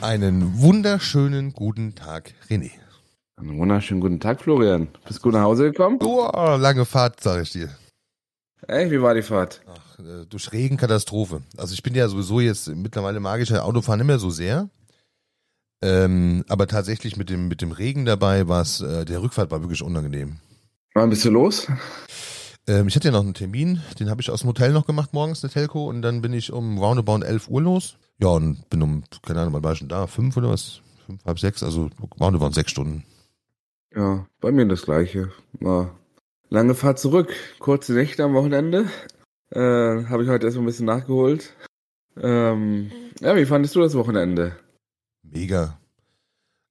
Einen wunderschönen guten Tag, René. Einen wunderschönen guten Tag, Florian. Bist du gut nach Hause gekommen? Oh, lange Fahrt, sag ich dir. Ey, wie war die Fahrt? Ach, äh, durch Regenkatastrophe. Also ich bin ja sowieso jetzt mittlerweile magischer Autofahren nicht mehr so sehr. Ähm, aber tatsächlich mit dem, mit dem Regen dabei war es, äh, der Rückfahrt war wirklich unangenehm. Wann bist du los? Ähm, ich hatte ja noch einen Termin, den habe ich aus dem Hotel noch gemacht morgens, der Telco, und dann bin ich um roundabout 11 Uhr los. Ja, und bin um, keine Ahnung, wann war ich schon da? Fünf oder was? Fünf, halb sechs, also roundabout sechs Stunden. Ja, bei mir das gleiche. War lange Fahrt zurück, kurze Nächte am Wochenende. Äh, habe ich heute erst mal ein bisschen nachgeholt. Ähm, ja, wie fandest du das Wochenende? Mega.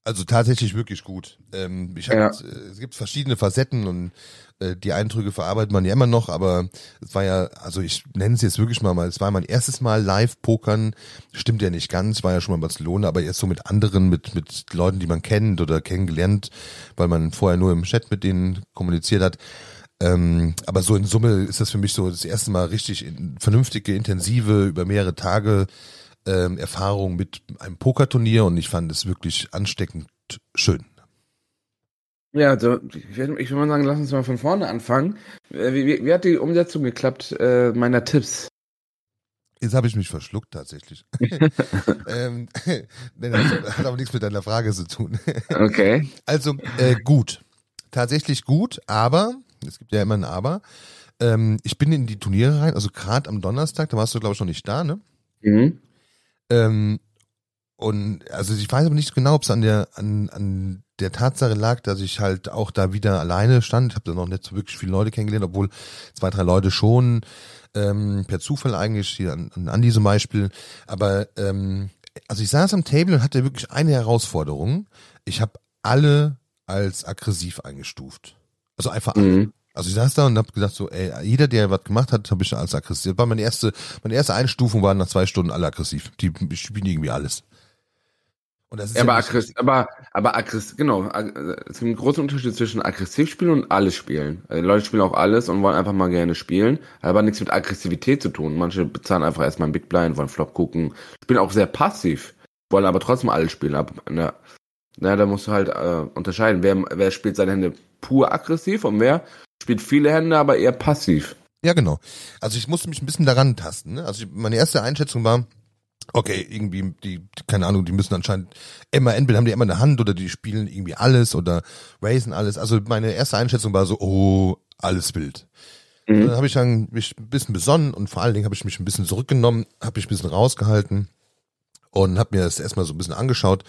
Also tatsächlich wirklich gut. Ähm, ich hab, Ja. äh, es gibt verschiedene Facetten und äh, die Eindrücke verarbeitet man ja immer noch, aber es war ja, also ich nenne es jetzt wirklich mal, mal, es war mein erstes Mal Live-Pokern, stimmt ja nicht ganz, war ja schon mal in Barcelona, aber jetzt so mit anderen, mit, mit Leuten, die man kennt oder kennengelernt, weil man vorher nur im Chat mit denen kommuniziert hat. Ähm, aber so in Summe ist das für mich so das erste Mal richtig in, vernünftige, intensive, über mehrere Tage ähm, Erfahrung mit einem Pokerturnier und ich fand es wirklich ansteckend schön. Ja, also ich würde ich würd mal sagen, lass uns mal von vorne anfangen. Äh, Wie, wie, wie hat die Umsetzung geklappt äh, meiner Tipps? Jetzt habe ich mich verschluckt tatsächlich. ähm, das hat aber nichts mit deiner Frage zu tun. Okay. Also äh, gut, tatsächlich gut, aber es gibt ja immer ein Aber. Ähm, ich bin in die Turniere rein, also gerade am Donnerstag, da warst du glaube ich noch nicht da, ne? Mhm. Ähm, und also ich weiß aber nicht genau, ob es an der an, an der Tatsache lag, dass ich halt auch da wieder alleine stand. Ich habe da noch nicht so wirklich viele Leute kennengelernt, obwohl zwei, drei Leute schon ähm, per Zufall eigentlich, hier an, an Andi zum Beispiel. Aber ähm, also ich saß am Table und hatte wirklich eine Herausforderung. Ich habe alle als aggressiv eingestuft. Also einfach alle. Mhm. Also ich saß da und habe gesagt so, ey, jeder, der was gemacht hat, habe ich als aggressiv. War meine erste, meine erste Einstufung waren nach zwei Stunden alle aggressiv. Die spielen irgendwie alles. Und das ist Ja, aber, nicht aggressiv, aber, aber aggressiv, genau. Es gibt einen großen Unterschied zwischen aggressiv spielen und alles spielen. Also Leute spielen auch alles und wollen einfach mal gerne spielen, aber nichts mit Aggressivität zu tun. Manche bezahlen einfach erstmal ein Big Blind, wollen Flop gucken, spielen auch sehr passiv, wollen aber trotzdem alles spielen. Aber, na, na, da musst du halt äh, unterscheiden, wer, wer spielt seine Hände pur aggressiv und wer spielt viele Hände, aber eher passiv. Ja, genau. Also ich musste mich ein bisschen daran tasten. Ne? Also ich, meine erste Einschätzung war, okay, irgendwie, die, keine Ahnung, die müssen anscheinend immer, entweder haben die immer eine Hand oder die spielen irgendwie alles oder raisen alles. Also meine erste Einschätzung war so, oh, alles wild. Mhm. Dann habe ich dann mich ein bisschen besonnen und vor allen Dingen habe ich mich ein bisschen zurückgenommen, habe mich ein bisschen rausgehalten und habe mir das erstmal so ein bisschen angeschaut.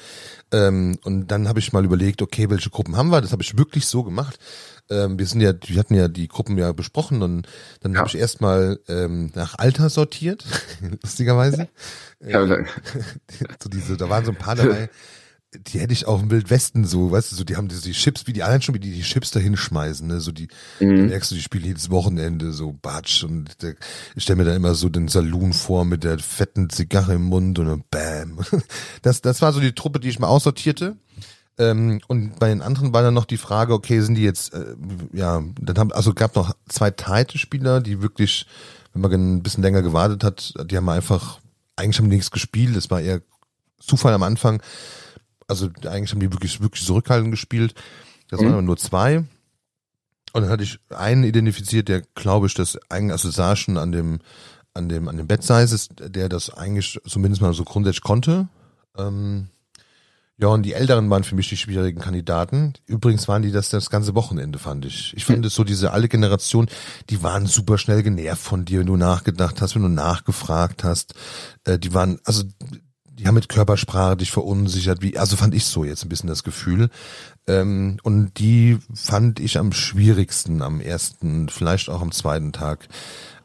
Ähm, und dann habe ich mal überlegt, okay, welche Gruppen haben wir? Das habe ich wirklich so gemacht. Ähm, wir sind ja, wir hatten ja die Gruppen ja besprochen und dann Ja. habe ich erstmal ähm, nach Alter sortiert, lustigerweise. Ja, so diese, da waren so ein paar dabei, die hätte ich auch im Wildwesten so, weißt du, so die haben diese die Chips, wie die allein schon, wie die die Chips da hinschmeißen, ne, so die, mhm. merkst du, die spielen jedes Wochenende so Batsch und der, ich stelle mir dann immer so den Saloon vor mit der fetten Zigarre im Mund und dann Bam. Das, das war so die Truppe, die ich mal aussortierte. Ähm, und bei den anderen war dann noch die Frage, okay, sind die jetzt, äh, ja, dann haben, also gab noch zwei Title-Spieler, die wirklich, wenn man ein bisschen länger gewartet hat, die haben einfach, eigentlich haben nichts gespielt, das war eher Zufall am Anfang. Also eigentlich haben die wirklich, wirklich zurückhaltend gespielt. Das waren Mhm. aber nur zwei. Und dann hatte ich einen identifiziert, der glaube ich, das eigentlich, also sah schon an dem, an dem, an dem Bed Sizes, der das eigentlich zumindest mal so grundsätzlich konnte. Ähm, ja, und die Älteren waren für mich die schwierigen Kandidaten. Übrigens waren die das das ganze Wochenende, fand ich. Ich fand es so, diese alte Generation, die waren super schnell genervt von dir, wenn du nachgedacht hast, wenn du nachgefragt hast. Äh, die waren, also, die haben mit Körpersprache dich verunsichert, wie, also fand ich so jetzt ein bisschen das Gefühl. Ähm, und die fand ich am schwierigsten am ersten, vielleicht auch am zweiten Tag.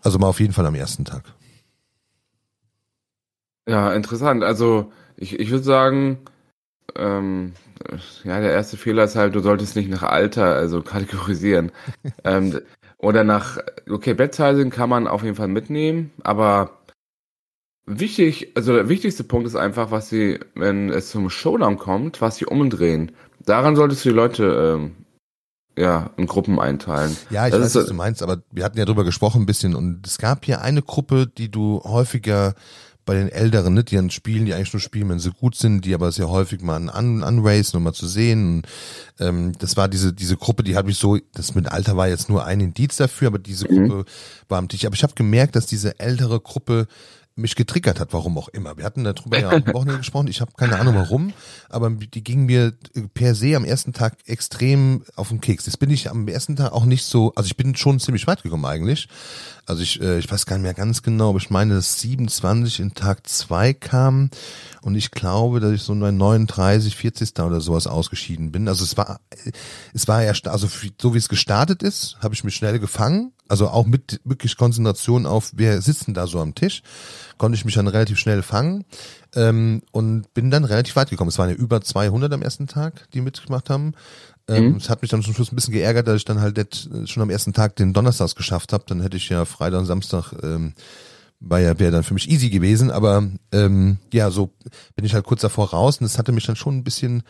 Also mal auf jeden Fall am ersten Tag. Ja, interessant. Also ich, ich würde sagen, ähm, ja, der erste Fehler ist halt, du solltest nicht nach Alter, also kategorisieren. ähm, oder nach, okay, Bettsizing kann man auf jeden Fall mitnehmen, aber wichtig, also der wichtigste Punkt ist einfach, was sie, wenn es zum Showdown kommt, was sie umdrehen. Daran solltest du die Leute ähm, ja, in Gruppen einteilen. Ja, ich Das weiß, ist, was du meinst, aber wir hatten ja drüber gesprochen ein bisschen und es gab hier eine Gruppe, die du häufiger bei den Älteren, ne, die dann spielen, die eigentlich nur spielen, wenn sie gut sind, die aber sehr häufig mal an, an anracen, um mal zu sehen. Und, ähm, das war diese, diese Gruppe, die habe ich so, das mit Alter war jetzt nur ein Indiz dafür, aber diese Mhm. Gruppe war am Tisch. Aber ich habe gemerkt, dass diese ältere Gruppe mich getriggert hat, warum auch immer. Wir hatten darüber ja am Wochenende gesprochen, ich habe keine Ahnung warum, aber die ging mir per se am ersten Tag extrem auf den Keks. Jetzt bin ich am ersten Tag auch nicht so, also ich bin schon ziemlich weit gekommen eigentlich. Also ich, äh, ich weiß gar nicht mehr ganz genau, aber ich meine, dass 27 in Tag zwei kam und ich glaube, dass ich so bei 39, 40. oder sowas ausgeschieden bin. Also es war, es war ja, also so wie es gestartet ist, habe ich mich schnell gefangen. Also auch mit wirklich Konzentration auf, wer sitzt denn da so am Tisch, konnte ich mich dann relativ schnell fangen ähm, und bin dann relativ weit gekommen. Es waren ja über 200 am ersten Tag, die mitgemacht haben. Ähm, Mhm. Es hat mich dann zum Schluss ein bisschen geärgert, dass ich dann halt nicht äh, schon am ersten Tag den Donnerstags geschafft habe. Dann hätte ich ja Freitag und Samstag ähm, war ja wäre dann für mich easy gewesen, aber ähm, ja, so bin ich halt kurz davor raus und es hatte mich dann schon ein bisschen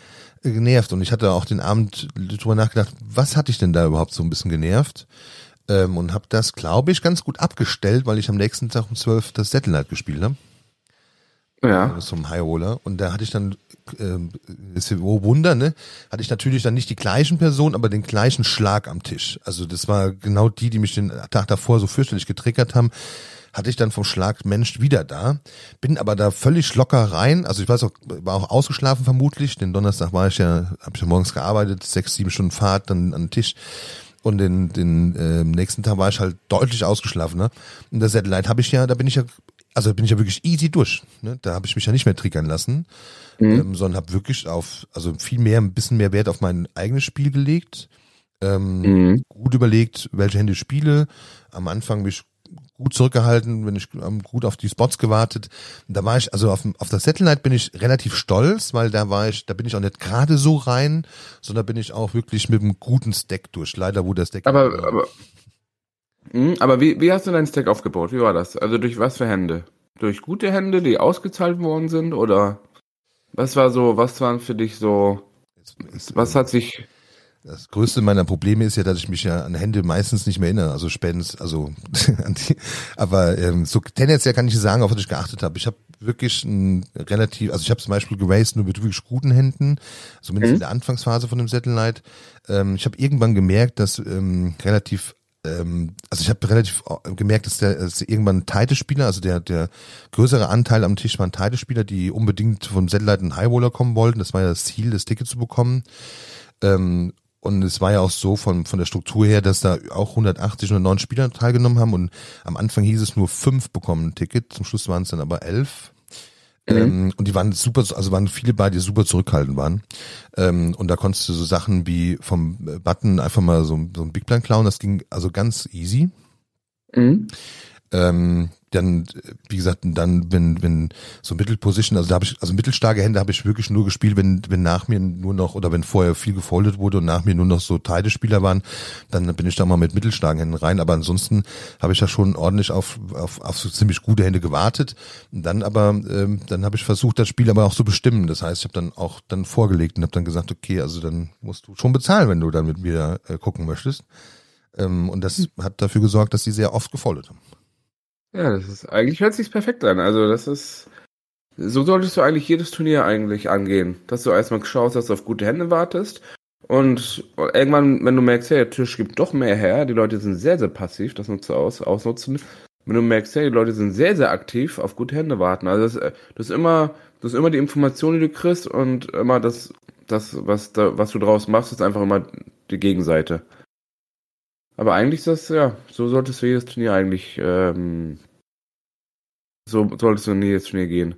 äh, genervt und ich hatte auch den Abend drüber nachgedacht, was hatte ich denn da überhaupt so ein bisschen genervt ähm, und habe das, glaube ich, ganz gut abgestellt, weil ich am nächsten Tag um 12 das Satellite gespielt habe ja. zum High Roller und da hatte ich dann ähm, ist oh Wunder, ne? Hatte ich natürlich dann nicht die gleichen Personen, aber den gleichen Schlag am Tisch. Also das war genau die, die mich den Tag davor so fürchterlich getriggert haben. Hatte ich dann vom Schlag Mensch wieder da, bin aber da völlig locker rein. Also ich weiß auch, war auch ausgeschlafen vermutlich. Den Donnerstag war ich ja, habe ich ja morgens gearbeitet, sechs, sieben Stunden Fahrt dann an den Tisch. Und den, den äh, nächsten Tag war ich halt deutlich ausgeschlafener. Und das Satellite habe ich ja, da bin ich ja, also bin ich ja wirklich easy durch. Ne? Da habe ich mich ja nicht mehr triggern lassen, ähm, sondern habe wirklich auf, also viel mehr, ein bisschen mehr Wert auf mein eigenes Spiel gelegt. Ähm, Mhm. Gut überlegt, welche Hände ich spiele. Am Anfang mich gut zurückgehalten, bin ich ähm, gut auf die Spots gewartet. Da war ich, also auf, auf das Satellite bin ich relativ stolz, weil da war ich, da bin ich auch nicht gerade so rein, sondern bin ich auch wirklich mit einem guten Stack durch. Leider wurde das Stack. Aber, aber, Mhm, aber wie, wie hast du deinen Stack aufgebaut? Wie war das? Also durch was für Hände? Durch gute Hände, die ausgezahlt worden sind? Oder was war so, was waren für dich so, was hat sich, Das größte meiner Probleme ist ja, dass ich mich ja an Hände meistens nicht mehr erinnere. Also Spends, also an die, aber ähm, so tendenziell kann ich sagen, auf was ich geachtet habe. Ich habe wirklich ein relativ, also ich habe zum Beispiel geraced nur mit wirklich guten Händen, zumindest Mhm. in der Anfangsphase von dem Satellite. Ähm, ich habe irgendwann gemerkt, dass ähm, relativ ähm, also ich habe relativ äh, gemerkt, dass der dass irgendwann Teite-Spieler, also der der größere Anteil am Tisch waren Teite-Spieler, die unbedingt vom Satellite einen Highroller kommen wollten. Das war ja das Ziel, das Ticket zu bekommen. Ähm, und es war ja auch so von, von der Struktur her, dass da auch 180, 109 Spieler teilgenommen haben und am Anfang hieß es nur fünf bekommen ein Ticket, zum Schluss waren es dann aber elf. Mhm. Ähm, und die waren super, also waren viele bei, die super zurückhaltend waren. Ähm, und da konntest du so Sachen wie vom Button einfach mal so, so ein Big Blind klauen, das ging also ganz easy. Mhm. Ähm, dann, wie gesagt, dann, wenn, wenn so Mittelposition, also da habe ich, also mittelstarke Hände habe ich wirklich nur gespielt, wenn, wenn nach mir nur noch, oder wenn vorher viel gefoldet wurde und nach mir nur noch so Teilespieler waren, dann bin ich da mal mit mittelstarken Händen rein. Aber ansonsten habe ich ja schon ordentlich auf, auf, auf so ziemlich gute Hände gewartet. Und dann aber, ähm, dann habe ich versucht, das Spiel aber auch zu bestimmen. Das heißt, ich habe dann auch dann vorgelegt und habe dann gesagt, okay, also dann musst du schon bezahlen, wenn du dann mit mir äh, gucken möchtest. Ähm, und das hat dafür gesorgt, dass sie sehr oft gefoldet haben. Ja, das ist, eigentlich hört sich's perfekt an. Also das ist, so solltest du eigentlich jedes Turnier eigentlich angehen. Dass du erstmal schaust, dass du auf gute Hände wartest. Und irgendwann, wenn du merkst, hey, der Tisch gibt doch mehr her, die Leute sind sehr, sehr passiv, das nutzt aus, ausnutzen. Wenn du merkst, hey, die Leute sind sehr, sehr aktiv, auf gute Hände warten. Also das, das ist immer, das ist immer die Information, die du kriegst und immer das, das, was da, was du draus machst, ist einfach immer die Gegenseite. Aber eigentlich ist das, ja, so solltest du jedes Turnier eigentlich, ähm, so solltest du in jedes Turnier gehen.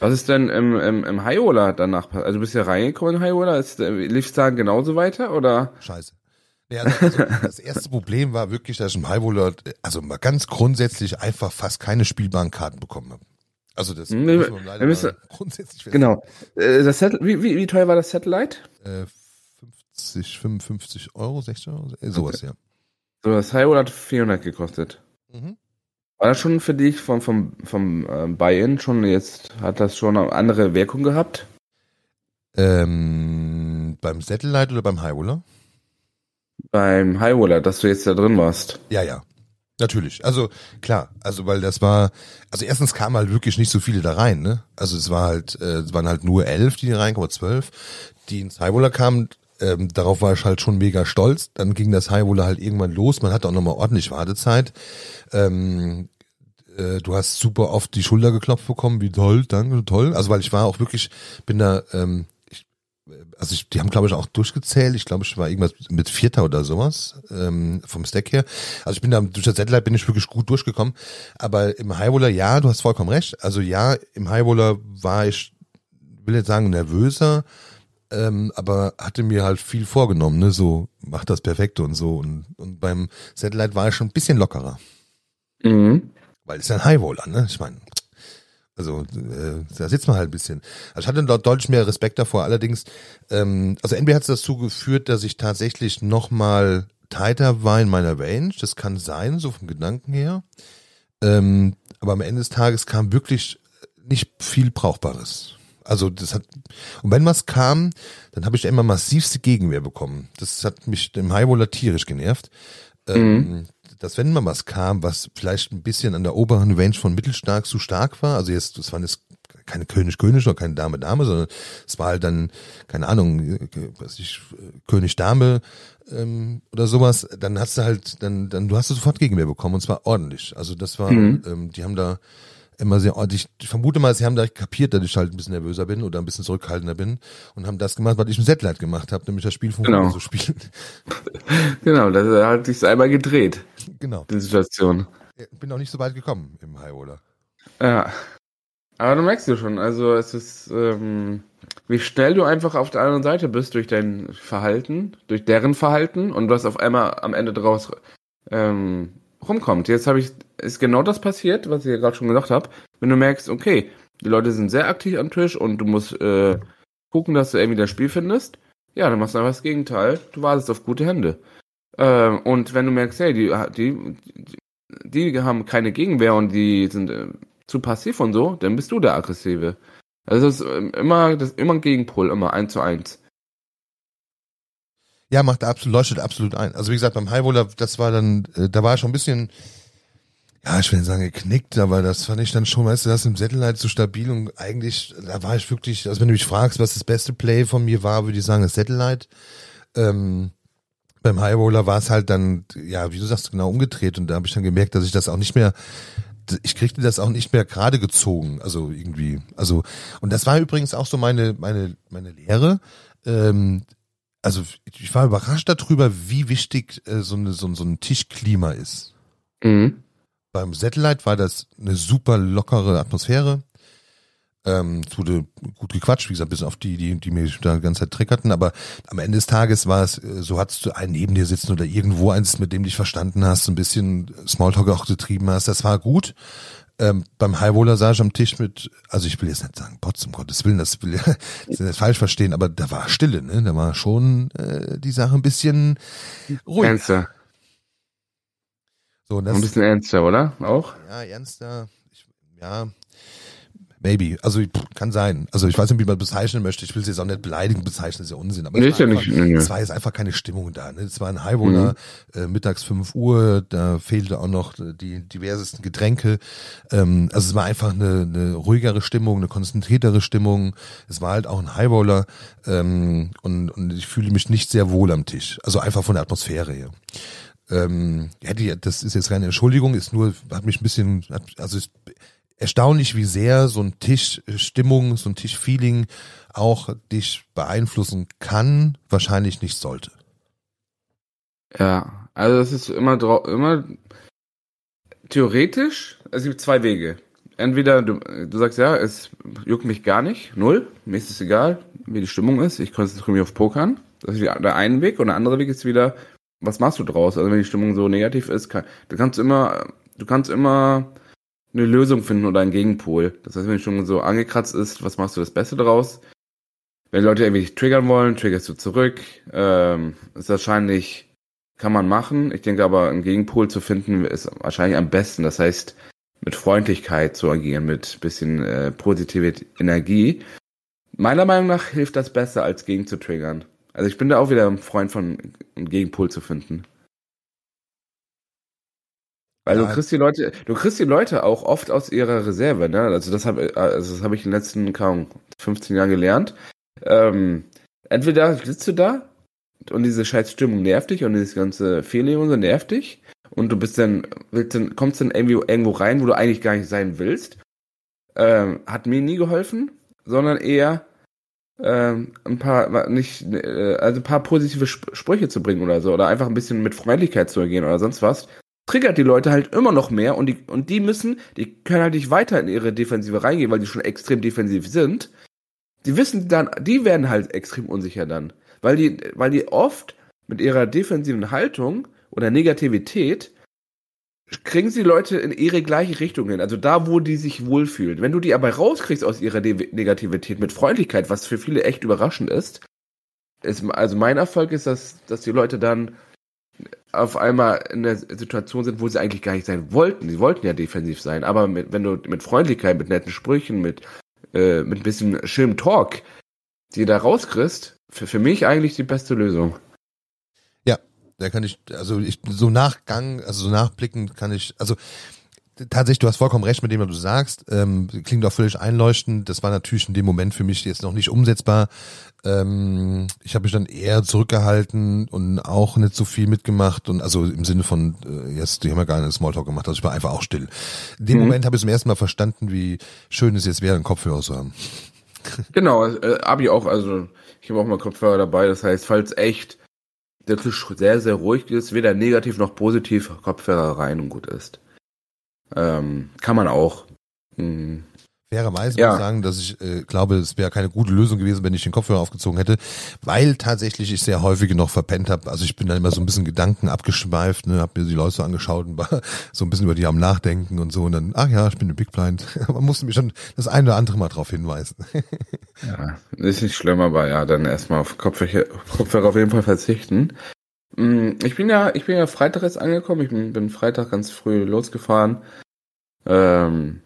Was ist denn im, im, im High-Roller danach passiert? Also du bist ja reingekommen in ist, äh, lief's da genauso weiter, oder? Scheiße. Ja, also das erste Problem war wirklich, dass ich im Highroller, also mal ganz grundsätzlich einfach fast keine spielbaren Karten bekommen habe. Also das Hm, wir- muss man leider müssen- grundsätzlich fest- Genau. Äh, das Sat wie, wie, wie teuer war das Satellite? Äh, 50, 55 Euro, 60 Euro, äh, sowas, ja. So, das Highway hat 400 gekostet. Mhm. War das schon für dich vom, vom, vom ähm, Buy-In schon jetzt, hat das schon eine andere Wirkung gehabt? Ähm, beim Satellite oder beim Highroller? Beim Highwaller, dass du jetzt da drin warst. Ja, ja. Natürlich. Also klar, also weil das war, also erstens kamen halt wirklich nicht so viele da rein, ne? Also es war halt, äh, es waren halt nur elf, die reinkamen, oder zwölf, die ins Highroller kamen. Ähm, darauf war ich halt schon mega stolz. Dann ging das Highroller halt irgendwann los. Man hatte auch nochmal ordentlich Wartezeit. Ähm, äh, du hast super oft die Schulter geklopft bekommen, wie toll, danke, toll. Also weil ich war auch wirklich, bin da, ähm, ich, also ich, die haben glaube ich auch durchgezählt. Ich glaube, ich war irgendwas mit Vierter oder sowas ähm, vom Stack her. Also ich bin da durch das Satellite bin ich wirklich gut durchgekommen. Aber im Highroller, ja, du hast vollkommen recht. Also ja, im Highroller war ich, will jetzt sagen nervöser, ähm, aber hatte mir halt viel vorgenommen, ne, so mach das perfekt und so. Und, und beim Satellite war ich schon ein bisschen lockerer. Mhm. Weil es ist ja ein Highroller, ne? Ich meine, also äh, da sitzt man halt ein bisschen. Also ich hatte dort deutlich mehr Respekt davor. Allerdings, ähm, also NBA hat es dazu geführt, dass ich tatsächlich nochmal tighter war in meiner Range. Das kann sein, so vom Gedanken her. Ähm, aber am Ende des Tages kam wirklich nicht viel Brauchbares. Also das hat und wenn was kam, dann habe ich immer massivste Gegenwehr bekommen. Das hat mich im Highroller tierisch genervt. Ähm, dass wenn mal was kam, was vielleicht ein bisschen an der oberen Range von mittelstark zu stark war, also jetzt, das waren jetzt keine König-König oder keine Dame-Dame, sondern es war halt dann, keine Ahnung, König-Dame ähm, oder sowas, dann hast du halt, dann, dann, du hast du sofort Gegenwehr bekommen und zwar ordentlich. Also das war, Mhm. ähm, die haben da immer sehr ordentlich, ich vermute mal, sie haben da kapiert, dass ich halt ein bisschen nervöser bin oder ein bisschen zurückhaltender bin und haben das gemacht, was ich im Setlight gemacht habe, nämlich das Spiel von Genau. so spielen. Genau, das hat sich einmal gedreht, genau. die Situation. Bin auch nicht so weit gekommen im High Roller. Ja. Aber du merkst du schon, also es ist, ähm, wie schnell du einfach auf der anderen Seite bist durch dein Verhalten, durch deren Verhalten und was auf einmal am Ende draus ähm, rumkommt. Jetzt habe ich, ist genau das passiert, was ich ja gerade schon gesagt habe. Wenn du merkst, okay, die Leute sind sehr aktiv am Tisch und du musst äh, gucken, dass du irgendwie das Spiel findest, ja, dann machst du einfach das Gegenteil. Du wartest auf gute Hände. Ähm, und wenn du merkst, hey, die, die, die, haben keine Gegenwehr und die sind äh, zu passiv und so, dann bist du der Aggressive. Also das ist ähm, immer, das immer ein Gegenpol, immer eins zu eins. Ja, macht absolut, leuchtet absolut ein. Also wie gesagt, beim High Roller, das war dann, äh, da war ich schon ein bisschen, ja, ich will nicht sagen geknickt, aber das fand ich dann schon, weißt du, das im Satellite so stabil und eigentlich, da war ich wirklich, also wenn du mich fragst, was das beste Play von mir war, würde ich sagen, das Satellite. Ähm, beim High Roller war es halt dann, ja, wie du sagst, genau umgedreht und da habe ich dann gemerkt, dass ich das auch nicht mehr, ich kriegte das auch nicht mehr gerade gezogen, also irgendwie, also und das war übrigens auch so meine meine meine Lehre. Ähm, also ich war überrascht darüber, wie wichtig äh, so, eine, so, so ein Tischklima ist. Mhm. Beim Satellite war das eine super lockere Atmosphäre. Ähm, es wurde gut gequatscht, wie gesagt, bis auf die, die, die mich da die ganze Zeit triggerten, aber am Ende des Tages war es, äh, so hattest du einen neben dir sitzen oder irgendwo eins, mit dem dich verstanden hast, ein bisschen Smalltalk auch getrieben hast, das war gut. Ähm, beim ich am Tisch mit, also ich will jetzt nicht sagen, Potz, um Gottes Willen, das will das will nicht falsch verstehen, aber da war Stille, ne? Da war schon äh, die Sache ein bisschen ruhig. Ernster. So, und Ein das, bisschen ernster, oder? Auch? ja, ernster, ich, ja, maybe, also pff, kann sein. Also ich weiß nicht, wie man bezeichnen möchte. Ich will es jetzt auch nicht beleidigen bezeichnen, ist ja Unsinn. Aber Nee, es ist ja war nicht- einfach, nee, es war jetzt einfach keine Stimmung da. Ne? Es war ein Highroller, äh, mittags 5 Uhr, da fehlte auch noch die diversesten Getränke. Ähm, also es war einfach eine, eine ruhigere Stimmung, eine konzentriertere Stimmung. Es war halt auch ein Highroller ähm, und, und ich fühle mich nicht sehr wohl am Tisch. Also einfach von der Atmosphäre her. Ähm, ja, die, das ist jetzt keine Entschuldigung, ist nur, hat mich ein bisschen, hat, also ist erstaunlich, wie sehr so ein Tischstimmung, so ein Tischfeeling auch dich beeinflussen kann, wahrscheinlich nicht sollte. Ja, also es ist immer immer theoretisch, es gibt zwei Wege. Entweder du, du sagst, ja, es juckt mich gar nicht, null, mir ist es egal, wie die Stimmung ist, ich konzentriere mich auf Pokern. Das ist der eine Weg und der andere Weg ist wieder, was machst du draus? Also wenn die Stimmung so negativ ist, kann, du kannst immer, du kannst immer eine Lösung finden oder einen Gegenpol. Das heißt, wenn schon so angekratzt ist, was machst du das Beste draus? Wenn Leute irgendwie dich triggern wollen, triggerst du zurück. Ähm, ist wahrscheinlich, kann man machen. Ich denke aber, einen Gegenpol zu finden, ist wahrscheinlich am besten. Das heißt, mit Freundlichkeit zu agieren, mit bisschen äh, positive Energie. Meiner Meinung nach hilft das besser, als gegen zu triggern. Also ich bin da auch wieder ein Freund von, einen Gegenpol zu finden. Weil du kriegst die Leute, du kriegst die Leute auch oft aus ihrer Reserve, ne? Also das habe also das habe ich in den letzten kaum 15 Jahren gelernt. Ähm, entweder sitzt du da und diese scheiß Stimmung nervt dich und dieses ganze Fehllegung so nervt dich und du bist dann, willst dann, kommst dann irgendwie irgendwo rein, wo du eigentlich gar nicht sein willst. Ähm, hat mir nie geholfen, sondern eher ähm, ein paar, nicht, äh, also ein paar positive Sprüche zu bringen oder so, oder einfach ein bisschen mit Freundlichkeit zu ergehen oder sonst was, triggert die Leute halt immer noch mehr und die, und die müssen, die können halt nicht weiter in ihre Defensive reingehen, weil die schon extrem defensiv sind. Die wissen dann, die werden halt extrem unsicher dann. Weil die, weil die oft mit ihrer defensiven Haltung oder Negativität kriegen sie Leute in ihre gleiche Richtung hin. Also da, wo die sich wohlfühlen. Wenn du die aber rauskriegst aus ihrer De Negativität mit Freundlichkeit, was für viele echt überraschend ist, ist also mein Erfolg ist, dass, dass die Leute dann auf einmal in der Situation sind, wo sie eigentlich gar nicht sein wollten. Sie wollten ja defensiv sein, aber mit, wenn du mit Freundlichkeit, mit netten Sprüchen, mit, äh, mit ein bisschen schönem Talk die da rauskriegst, für, für mich eigentlich die beste Lösung. Ja, da kann ich, also ich, so Nachgang, also so nachblicken kann ich, also tatsächlich, du hast vollkommen recht mit dem, was du sagst. Ähm, klingt auch völlig einleuchtend. Das war natürlich in dem Moment für mich jetzt noch nicht umsetzbar. Ähm, ich habe mich dann eher zurückgehalten und auch nicht so viel mitgemacht und also im Sinne von äh, jetzt, die haben ja gar nicht Smalltalk gemacht, also ich war einfach auch still. In dem mhm. Moment habe ich zum ersten Mal verstanden, wie schön es jetzt wäre, einen Kopfhörer zu haben. Genau, äh, Abi auch, also ich habe auch mal Kopfhörer dabei, das heißt, falls echt der Tisch sehr, sehr ruhig ist, weder negativ noch positiv, Kopfhörer rein und gut ist. Ähm, kann man auch. Hm. Fairerweise ja. muss ich sagen, dass ich äh, glaube, es wäre keine gute Lösung gewesen, wenn ich den Kopfhörer aufgezogen hätte, weil tatsächlich ich sehr häufig noch verpennt habe. Also ich bin dann immer so ein bisschen Gedanken abgeschweift, ne, habe mir die Leute so angeschaut und war so ein bisschen über die am Nachdenken und so und dann, ach ja, ich bin ein Big Blind. Man musste mich schon das eine oder andere mal drauf hinweisen. ja, ist nicht schlimm, aber ja, dann erstmal auf Kopfhörer, Kopfhörer auf jeden Fall verzichten. Mm, ich bin ja, ich bin ja Freitag jetzt angekommen. Ich bin, bin Freitag ganz früh losgefahren. Ähm,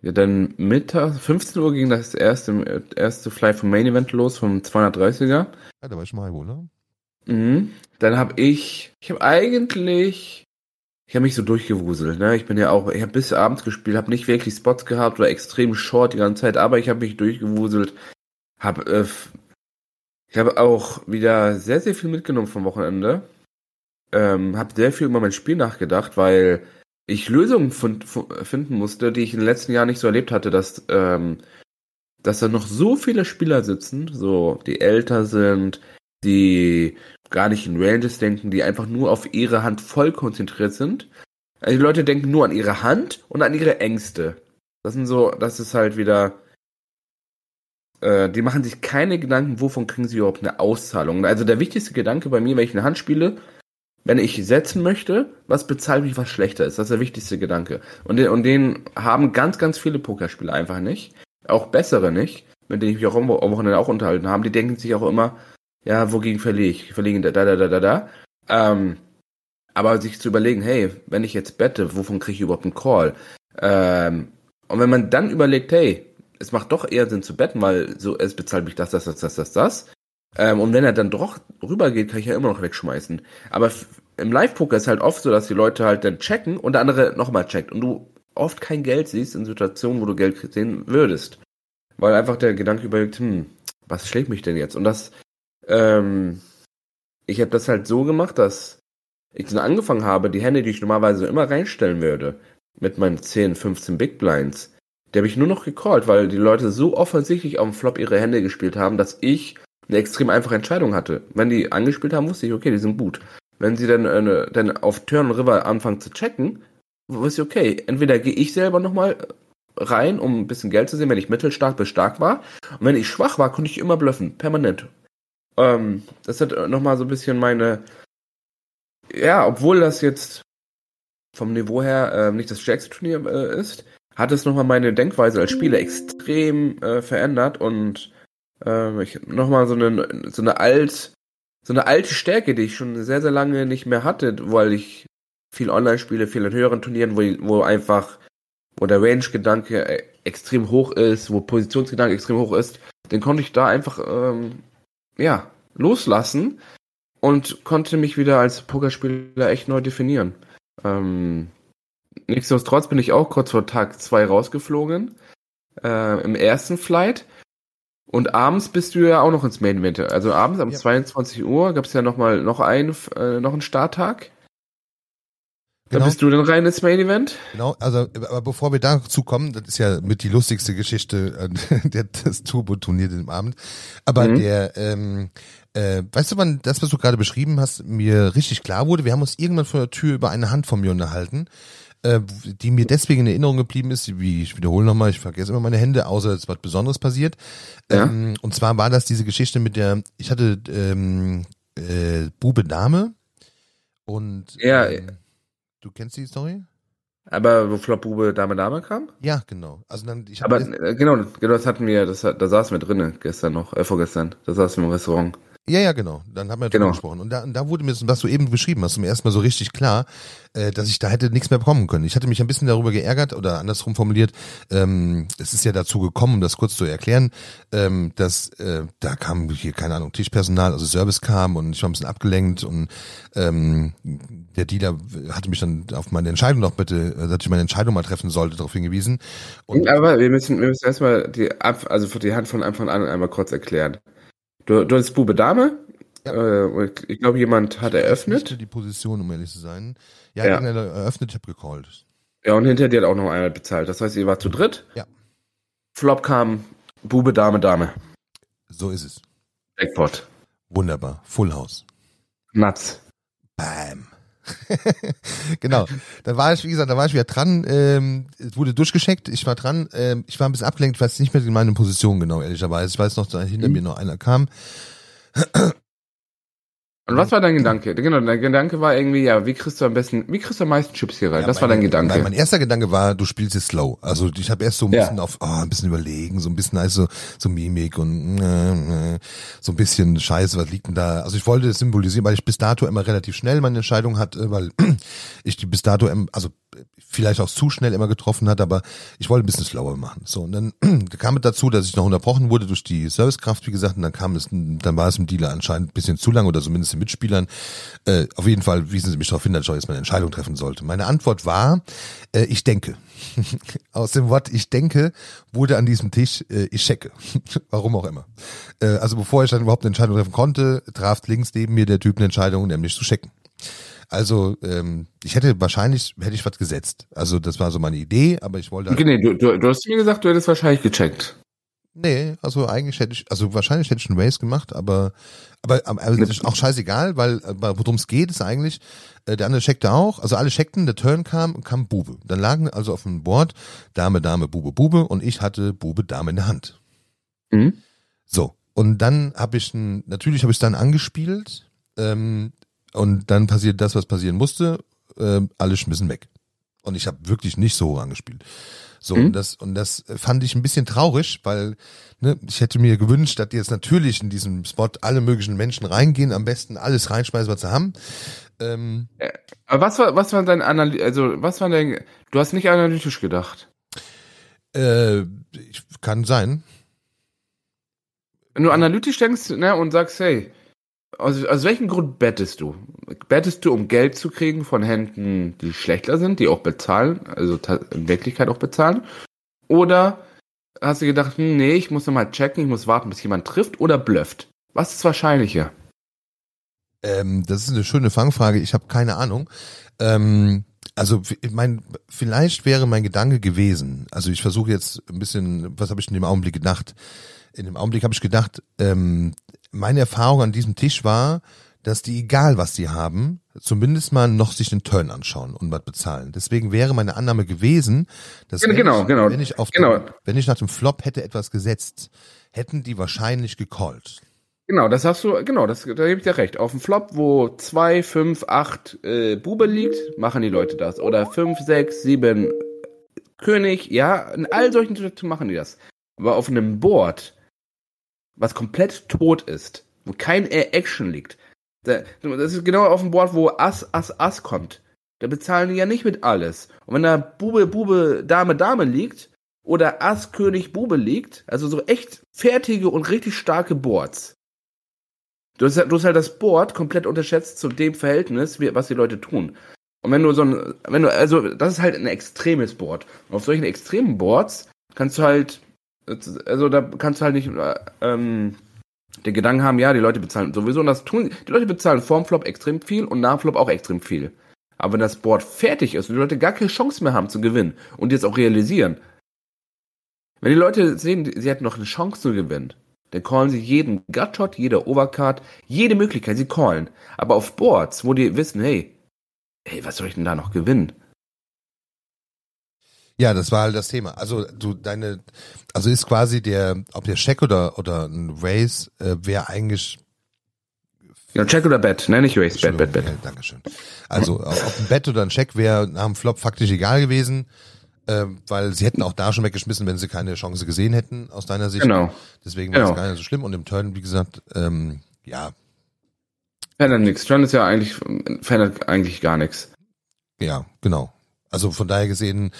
ja, dann Mittag, 15 Uhr ging das erste, erste Fly vom Main Event los, vom 230er. Ja, da war ich mal wo, ne? Mhm. Dann habe ich, ich habe eigentlich, ich habe mich so durchgewuselt, ne? Ich bin ja auch, ich habe bis abends gespielt, habe nicht wirklich Spots gehabt, war extrem short die ganze Zeit, aber ich habe mich durchgewuselt, habe äh, ich habe auch wieder sehr, sehr viel mitgenommen vom Wochenende. Ähm, habe sehr viel über mein Spiel nachgedacht, weil ich Lösungen finden musste, die ich in den letzten Jahren nicht so erlebt hatte, dass, ähm, dass da noch so viele Spieler sitzen, so die älter sind, die gar nicht in Ranges denken, die einfach nur auf ihre Hand voll konzentriert sind. Also die Leute denken nur an ihre Hand und an ihre Ängste. Das sind so, das ist halt wieder äh, die machen sich keine Gedanken, wovon kriegen sie überhaupt eine Auszahlung. Also der wichtigste Gedanke bei mir, wenn ich eine Hand spiele, wenn ich setzen möchte, was bezahlt mich, was schlechter ist. Das ist der wichtigste Gedanke. Und den, und den haben ganz, ganz viele Pokerspieler einfach nicht. Auch bessere nicht, mit denen ich mich auch am Wochenende auch unterhalten habe. Die denken sich auch immer, ja, wogegen verliere ich? Verliere da, da, da, da, da. Ähm, aber sich zu überlegen, hey, wenn ich jetzt bette, wovon kriege ich überhaupt einen Call? Ähm, und wenn man dann überlegt, hey, es macht doch eher Sinn zu betten, weil so es bezahlt mich das, das, das, das, das, das. Ähm, und wenn er dann doch rübergeht, kann ich ja immer noch wegschmeißen. Aber im Live-Poker ist halt oft so, dass die Leute halt dann checken und der andere nochmal checkt und du oft kein Geld siehst in Situationen, wo du Geld sehen würdest. Weil einfach der Gedanke überlegt, hm, was schlägt mich denn jetzt? Und das, ähm, ich habe das halt so gemacht, dass ich dann angefangen habe, die Hände, die ich normalerweise immer reinstellen würde, mit meinen 10, 15 Big Blinds, der habe ich nur noch gecallt, weil die Leute so offensichtlich auf dem Flop ihre Hände gespielt haben, dass ich eine extrem einfache Entscheidung hatte. Wenn die angespielt haben, wusste ich, okay, die sind gut. Wenn sie dann, äh, dann auf Turn River anfangen zu checken, wusste ich, okay, entweder gehe ich selber nochmal rein, um ein bisschen Geld zu sehen, wenn ich mittelstark bis stark war. Und wenn ich schwach war, konnte ich immer bluffen, permanent. Ähm, das hat nochmal so ein bisschen meine, ja, obwohl das jetzt vom Niveau her äh, nicht das stärkste Turnier äh, ist, hat es nochmal meine Denkweise als Spieler extrem äh, verändert und äh, ich nochmal so eine, so eine alt, so eine alte Stärke, die ich schon sehr, sehr lange nicht mehr hatte, weil ich viel online spiele, viel in höheren Turnieren, wo, wo einfach, wo der Range-Gedanke äh, extrem hoch ist, wo Positionsgedanke extrem hoch ist, den konnte ich da einfach, ähm, ja, loslassen und konnte mich wieder als Pokerspieler echt neu definieren. Ähm, nichtsdestotrotz bin ich auch kurz vor Tag zwei rausgeflogen, äh, im ersten Flight. Und abends bist du ja auch noch ins Main Event. Also abends um ja. 22 Uhr gab es ja noch mal noch einen äh, noch einen Starttag. Genau. Da bist du dann rein ins Main Event? Genau, also aber bevor wir dazu kommen, das ist ja mit die lustigste Geschichte äh, der, des Turbo-Turnier im Abend. Aber mhm. der, ähm, äh, weißt du, wann das, was du gerade beschrieben hast, mir richtig klar wurde? Wir haben uns irgendwann vor der Tür über eine Hand von mir unterhalten, äh, die mir deswegen in Erinnerung geblieben ist, wie ich wiederhole nochmal, ich vergesse immer meine Hände, außer es was Besonderes passiert. Ja. Ähm, und zwar war das diese Geschichte mit der, ich hatte ähm, äh, Bube Dame und ja, ähm, Du kennst die Story? Aber wo Flopbube Dame Dame kam? Ja, genau. Also dann, ich Aber äh, genau, genau, das hatten wir, das, da saßen wir drinnen gestern noch, äh, vorgestern. Da saßen wir im Restaurant. Ja, ja, genau. Dann haben wir genau. gesprochen. Und da, und da wurde mir, was du eben beschrieben hast, zum ersten Mal so richtig klar, äh, dass ich da hätte nichts mehr bekommen können. Ich hatte mich ein bisschen darüber geärgert oder andersrum formuliert, ähm, es ist ja dazu gekommen, um das kurz zu erklären, ähm, dass äh, da kam hier, keine Ahnung, Tischpersonal, also Service kam und ich war ein bisschen abgelenkt und ähm, der Dealer hatte mich dann auf meine Entscheidung noch bitte, äh, dass ich meine Entscheidung mal treffen sollte, darauf hingewiesen. Und Aber wir müssen, wir müssen erstmal die, also für die Hand von Anfang an einmal kurz erklären. Du, du hattest Bube Dame. Ja. Äh, ich glaube, jemand hat eröffnet. Ich die Position, um ehrlich zu sein. Ja, ja. eröffnet, ich habe gecallt. Ja, und hinter dir hat auch noch einer bezahlt. Das heißt, ihr wart zu dritt. Ja. Flop kam Bube, Dame, Dame. So ist es. Jackpot. Wunderbar. Full House. Nuts. Bam. genau. Dann war ich, wie gesagt, da war ich wieder dran. Ähm, es wurde durchgescheckt. Ich war dran. Ähm, ich war ein bisschen abgelenkt. Ich weiß nicht mehr in meine Position genau, ehrlicherweise. Ich weiß noch, dass hinter mhm. mir noch einer kam. Und was war dein Gedanke? Genau, dein Gedanke war irgendwie, ja, wie kriegst du am besten, wie kriegst du am meisten Chips hier rein? Ja, das mein, war dein Gedanke. Nein, mein erster Gedanke war, du spielst es slow. Also ich habe erst so ein bisschen ja. auf, oh, ein bisschen überlegen, so ein bisschen also so Mimik und äh, so ein bisschen Scheiße, was liegt denn da? Also ich wollte es symbolisieren, weil ich bis dato immer relativ schnell meine Entscheidung hatte, weil ich die bis dato, also vielleicht auch zu schnell immer getroffen hat, aber ich wollte ein bisschen slower machen. So, und dann kam es dazu, dass ich noch unterbrochen wurde durch die Servicekraft, wie gesagt, und dann kam es, dann war es im Dealer anscheinend ein bisschen zu lang oder zumindest den Mitspielern. Äh, auf jeden Fall wiesen sie mich darauf hin, dass ich jetzt meine Entscheidung treffen sollte. Meine Antwort war, äh, ich denke. Aus dem Wort ich denke wurde an diesem Tisch äh, ich checke. Warum auch immer. Äh, also bevor ich dann überhaupt eine Entscheidung treffen konnte, traf links neben mir der Typ eine Entscheidung, nämlich zu checken. Also ähm, ich hätte wahrscheinlich, hätte ich was gesetzt. Also das war so meine Idee, aber ich wollte... Nee, du, du, du hast mir gesagt, du hättest wahrscheinlich gecheckt. Nee, also eigentlich hätte ich, also wahrscheinlich hätte ich einen Race gemacht, aber aber, aber das ist auch scheißegal, weil worum es geht, ist eigentlich, äh, der andere checkte auch, also alle checkten, der Turn kam und kam Bube. Dann lagen also auf dem Board Dame, Dame, Bube, Bube und ich hatte Bube, Dame in der Hand. Mhm. So, und dann habe ich, natürlich habe ich dann angespielt, ähm, und dann passiert das, was passieren musste. Äh, alle schmissen weg. Und ich habe wirklich nicht so hoch angespielt. So, mhm. und, das, und das fand ich ein bisschen traurig, weil ne, ich hätte mir gewünscht, dass jetzt natürlich in diesem Spot alle möglichen Menschen reingehen, am besten alles reinschmeißen, was sie haben. Ähm, äh, aber was war, was war dein Analy also was war dein, du hast nicht analytisch gedacht? Äh, kann sein. Wenn du analytisch denkst, ne, und sagst, hey, aus, aus welchem Grund bettest du? Bettest du, um Geld zu kriegen von Händen, die schlechter sind, die auch bezahlen, also in Wirklichkeit auch bezahlen? Oder hast du gedacht, hm, nee, ich muss nochmal checken, ich muss warten, bis jemand trifft oder blufft? Was ist wahrscheinlicher? Ähm, das ist eine schöne Fangfrage. Ich habe keine Ahnung. Ähm, also mein, vielleicht wäre mein Gedanke gewesen. Also ich versuche jetzt ein bisschen, was habe ich in dem Augenblick gedacht? In dem Augenblick habe ich gedacht, ähm, meine Erfahrung an diesem Tisch war, dass die, egal was sie haben, zumindest mal noch sich den Turn anschauen und was bezahlen. Deswegen wäre meine Annahme gewesen, dass genau, wenn, genau, ich, genau, wenn ich auf genau. Den, wenn ich nach dem Flop hätte etwas gesetzt, hätten die wahrscheinlich gecallt. Genau, das hast du, genau, das, da gebe ich dir recht. Auf dem Flop, wo zwei, fünf, acht äh, Bube liegt, machen die Leute das. Oder fünf, sechs, sieben König, ja, in all solchen Situationen machen die das. Aber auf einem Board, was komplett tot ist, wo kein Action liegt, das ist genau auf dem Board, wo Ass, Ass, Ass kommt. Da bezahlen die ja nicht mit alles. Und wenn da Bube, Bube, Dame, Dame liegt, oder Ass, König, Bube liegt, also so echt fertige und richtig starke Boards. Du hast, du hast halt das Board komplett unterschätzt zu dem Verhältnis, was die Leute tun. Und wenn du so ein, wenn du, also, das ist halt ein extremes Board. Und auf solchen extremen Boards kannst du halt, also da kannst du halt nicht, ähm, den Gedanken haben, ja, die Leute bezahlen sowieso, und das tun, die Leute bezahlen vorm Flop extrem viel und nach Flop auch extrem viel. Aber wenn das Board fertig ist und die Leute gar keine Chance mehr haben zu gewinnen und jetzt auch realisieren, wenn die Leute sehen, sie hätten noch eine Chance zu gewinnen, dann callen sie jeden Gutshot, jeder Overcard, jede Möglichkeit, sie callen. Aber auf Boards, wo die wissen, hey, hey, was soll ich denn da noch gewinnen? Ja, das war halt das Thema. Also du deine, also ist quasi der, ob der Check oder oder ein Race äh, wäre eigentlich ja, Check oder Bet, ne, nicht Race, Bet, Bet, Bet. Ja, Dankeschön. Also ob ein Bet oder ein Check wäre nach dem Flop faktisch egal gewesen, äh, weil sie hätten auch da schon weggeschmissen, wenn sie keine Chance gesehen hätten aus deiner Sicht. Genau. Deswegen war es genau. gar nicht so schlimm und im Turn, wie gesagt, ähm, ja. Verändert nichts. Turn ist ja eigentlich verändert eigentlich gar nichts. Ja, genau. Also von daher gesehen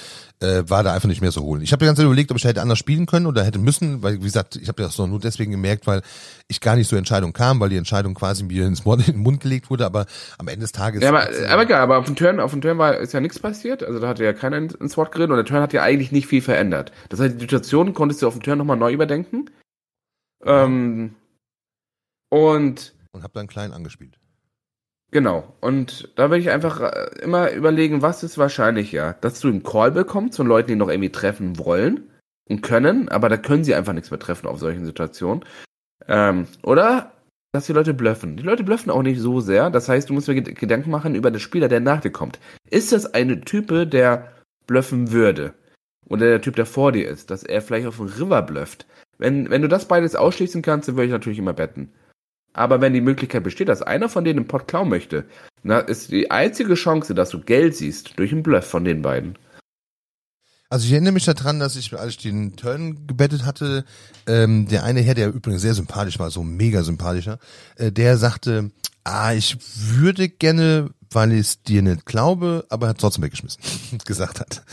äh, war da einfach nicht mehr zu holen. Ich habe die ganze Zeit überlegt, ob ich hätte anders spielen können oder hätte müssen, weil wie gesagt, ich habe das nur deswegen gemerkt, weil ich gar nicht zur Entscheidung kam, weil die Entscheidung quasi mir ins Mund, in den Mund gelegt wurde, aber am Ende des Tages. Ja, aber, aber egal, aber auf dem Turn, auf dem Turn war ist ja nichts passiert, also da hatte ja keiner ins Wort geredet und der Turn hat ja eigentlich nicht viel verändert. Das heißt, die Situation konntest du auf dem Turn nochmal neu überdenken. Ähm, und und habe dann klein angespielt. Genau. Und da würde ich einfach äh, immer überlegen, was ist wahrscheinlicher? Dass du einen Call bekommst von Leuten, die noch irgendwie treffen wollen und können, aber da können sie einfach nichts mehr treffen auf solchen Situationen. Ähm, oder dass die Leute bluffen. Die Leute bluffen auch nicht so sehr. Das heißt, du musst dir Gedanken machen über den Spieler, der nach dir kommt. Ist das eine Type, der bluffen würde? Oder der Typ, der vor dir ist, dass er vielleicht auf dem River blufft? Wenn, wenn du das beides ausschließen kannst, dann würde ich natürlich immer betten. Aber wenn die Möglichkeit besteht, dass einer von denen einen Pot klauen möchte, dann ist die einzige Chance, dass du Geld siehst, durch einen Bluff von den beiden. Also ich erinnere mich daran, dass ich, als ich den Turn gebettet hatte, ähm, der eine Herr, der übrigens sehr sympathisch war, so mega sympathischer, äh, der sagte, ah, ich würde gerne, weil ich es dir nicht glaube, aber hat trotzdem weggeschmissen, gesagt hat.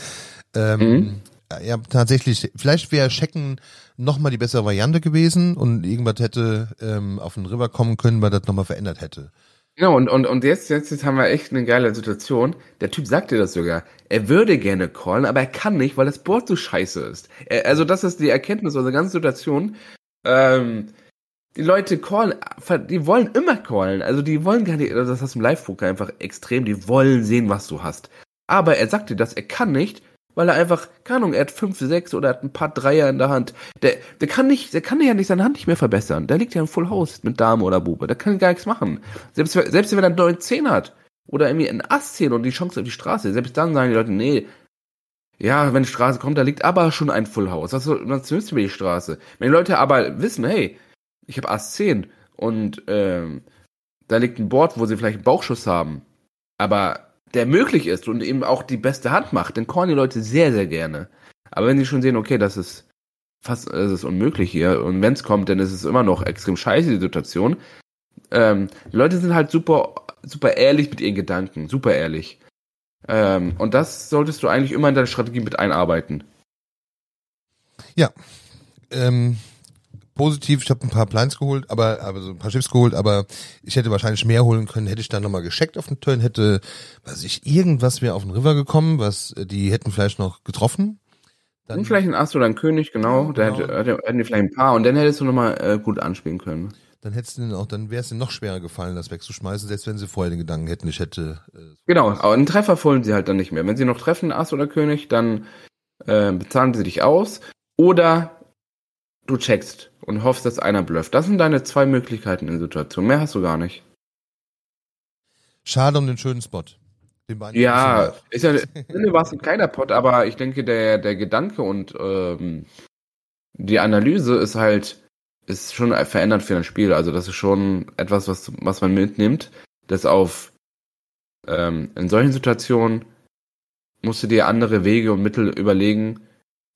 Ähm, mhm. Ja, tatsächlich, vielleicht wäre Schecken nochmal die bessere Variante gewesen und irgendwas hätte ähm, auf den River kommen können, weil das nochmal verändert hätte. Genau, und, und, und jetzt, jetzt, jetzt haben wir echt eine geile Situation. Der Typ sagte das sogar. Er würde gerne callen, aber er kann nicht, weil das Board so scheiße ist. Er, also das ist die Erkenntnis unserer ganzen Situation. Ähm, die Leute callen, die wollen immer callen. Also die wollen gar nicht, das hast du im Live-Poker einfach extrem, die wollen sehen, was du hast. Aber er sagte das, er kann nicht, weil er einfach, keine Ahnung, er hat fünf, sechs oder hat ein paar Dreier in der Hand. Der, der kann nicht, der kann ja nicht seine Hand nicht mehr verbessern. Der liegt ja im Full House mit Dame oder Bube. Der kann gar nichts machen. Selbst, selbst wenn er neun Zehn hat oder irgendwie ein Ass 10 und die Chance auf die Straße, selbst dann sagen die Leute, nee, ja, wenn die Straße kommt, da liegt aber schon ein Full House. Was, was nützt mir die Straße? Wenn die Leute aber wissen, hey, ich habe Ass 10 und ähm, da liegt ein Board, wo sie vielleicht einen Bauchschuss haben, aber der möglich ist und eben auch die beste Hand macht, dann callen die Leute sehr, sehr gerne. Aber wenn sie schon sehen, okay, das ist fast, das ist unmöglich hier und wenn es kommt, dann ist es immer noch extrem scheiße, die Situation. Ähm, die Leute sind halt super, super ehrlich mit ihren Gedanken, super ehrlich. Ähm, und das solltest du eigentlich immer in deine Strategie mit einarbeiten. Ja. Ähm, positiv, ich habe ein paar Plans geholt, aber, aber so ein paar Chips geholt, aber ich hätte wahrscheinlich mehr holen können, hätte ich dann nochmal gescheckt auf den Turn, hätte, was ich, irgendwas wäre auf den River gekommen, was die hätten vielleicht noch getroffen. Dann und vielleicht ein Ass oder ein König, genau, da genau. Hätte, hätten die vielleicht ein paar und dann hättest du nochmal äh, gut anspielen können. Dann hättest du auch, dann wäre es dir noch schwerer gefallen, das wegzuschmeißen, selbst wenn sie vorher den Gedanken hätten, ich hätte. Äh, genau, aber einen Treffer wollen sie halt dann nicht mehr. Wenn sie noch treffen, Ass oder König, dann äh, bezahlen sie dich aus. Oder du checkst und hoffst, dass einer blufft. Das sind deine zwei Möglichkeiten in der Situation. Mehr hast du gar nicht. Schade um den schönen Spot. Den ja, ist ja, war es ein kleiner Pot, aber ich denke, der, der Gedanke und ähm, die Analyse ist halt, ist schon verändert für ein Spiel. Also das ist schon etwas, was, was man mitnimmt, das auf ähm, in solchen Situationen musst du dir andere Wege und Mittel überlegen,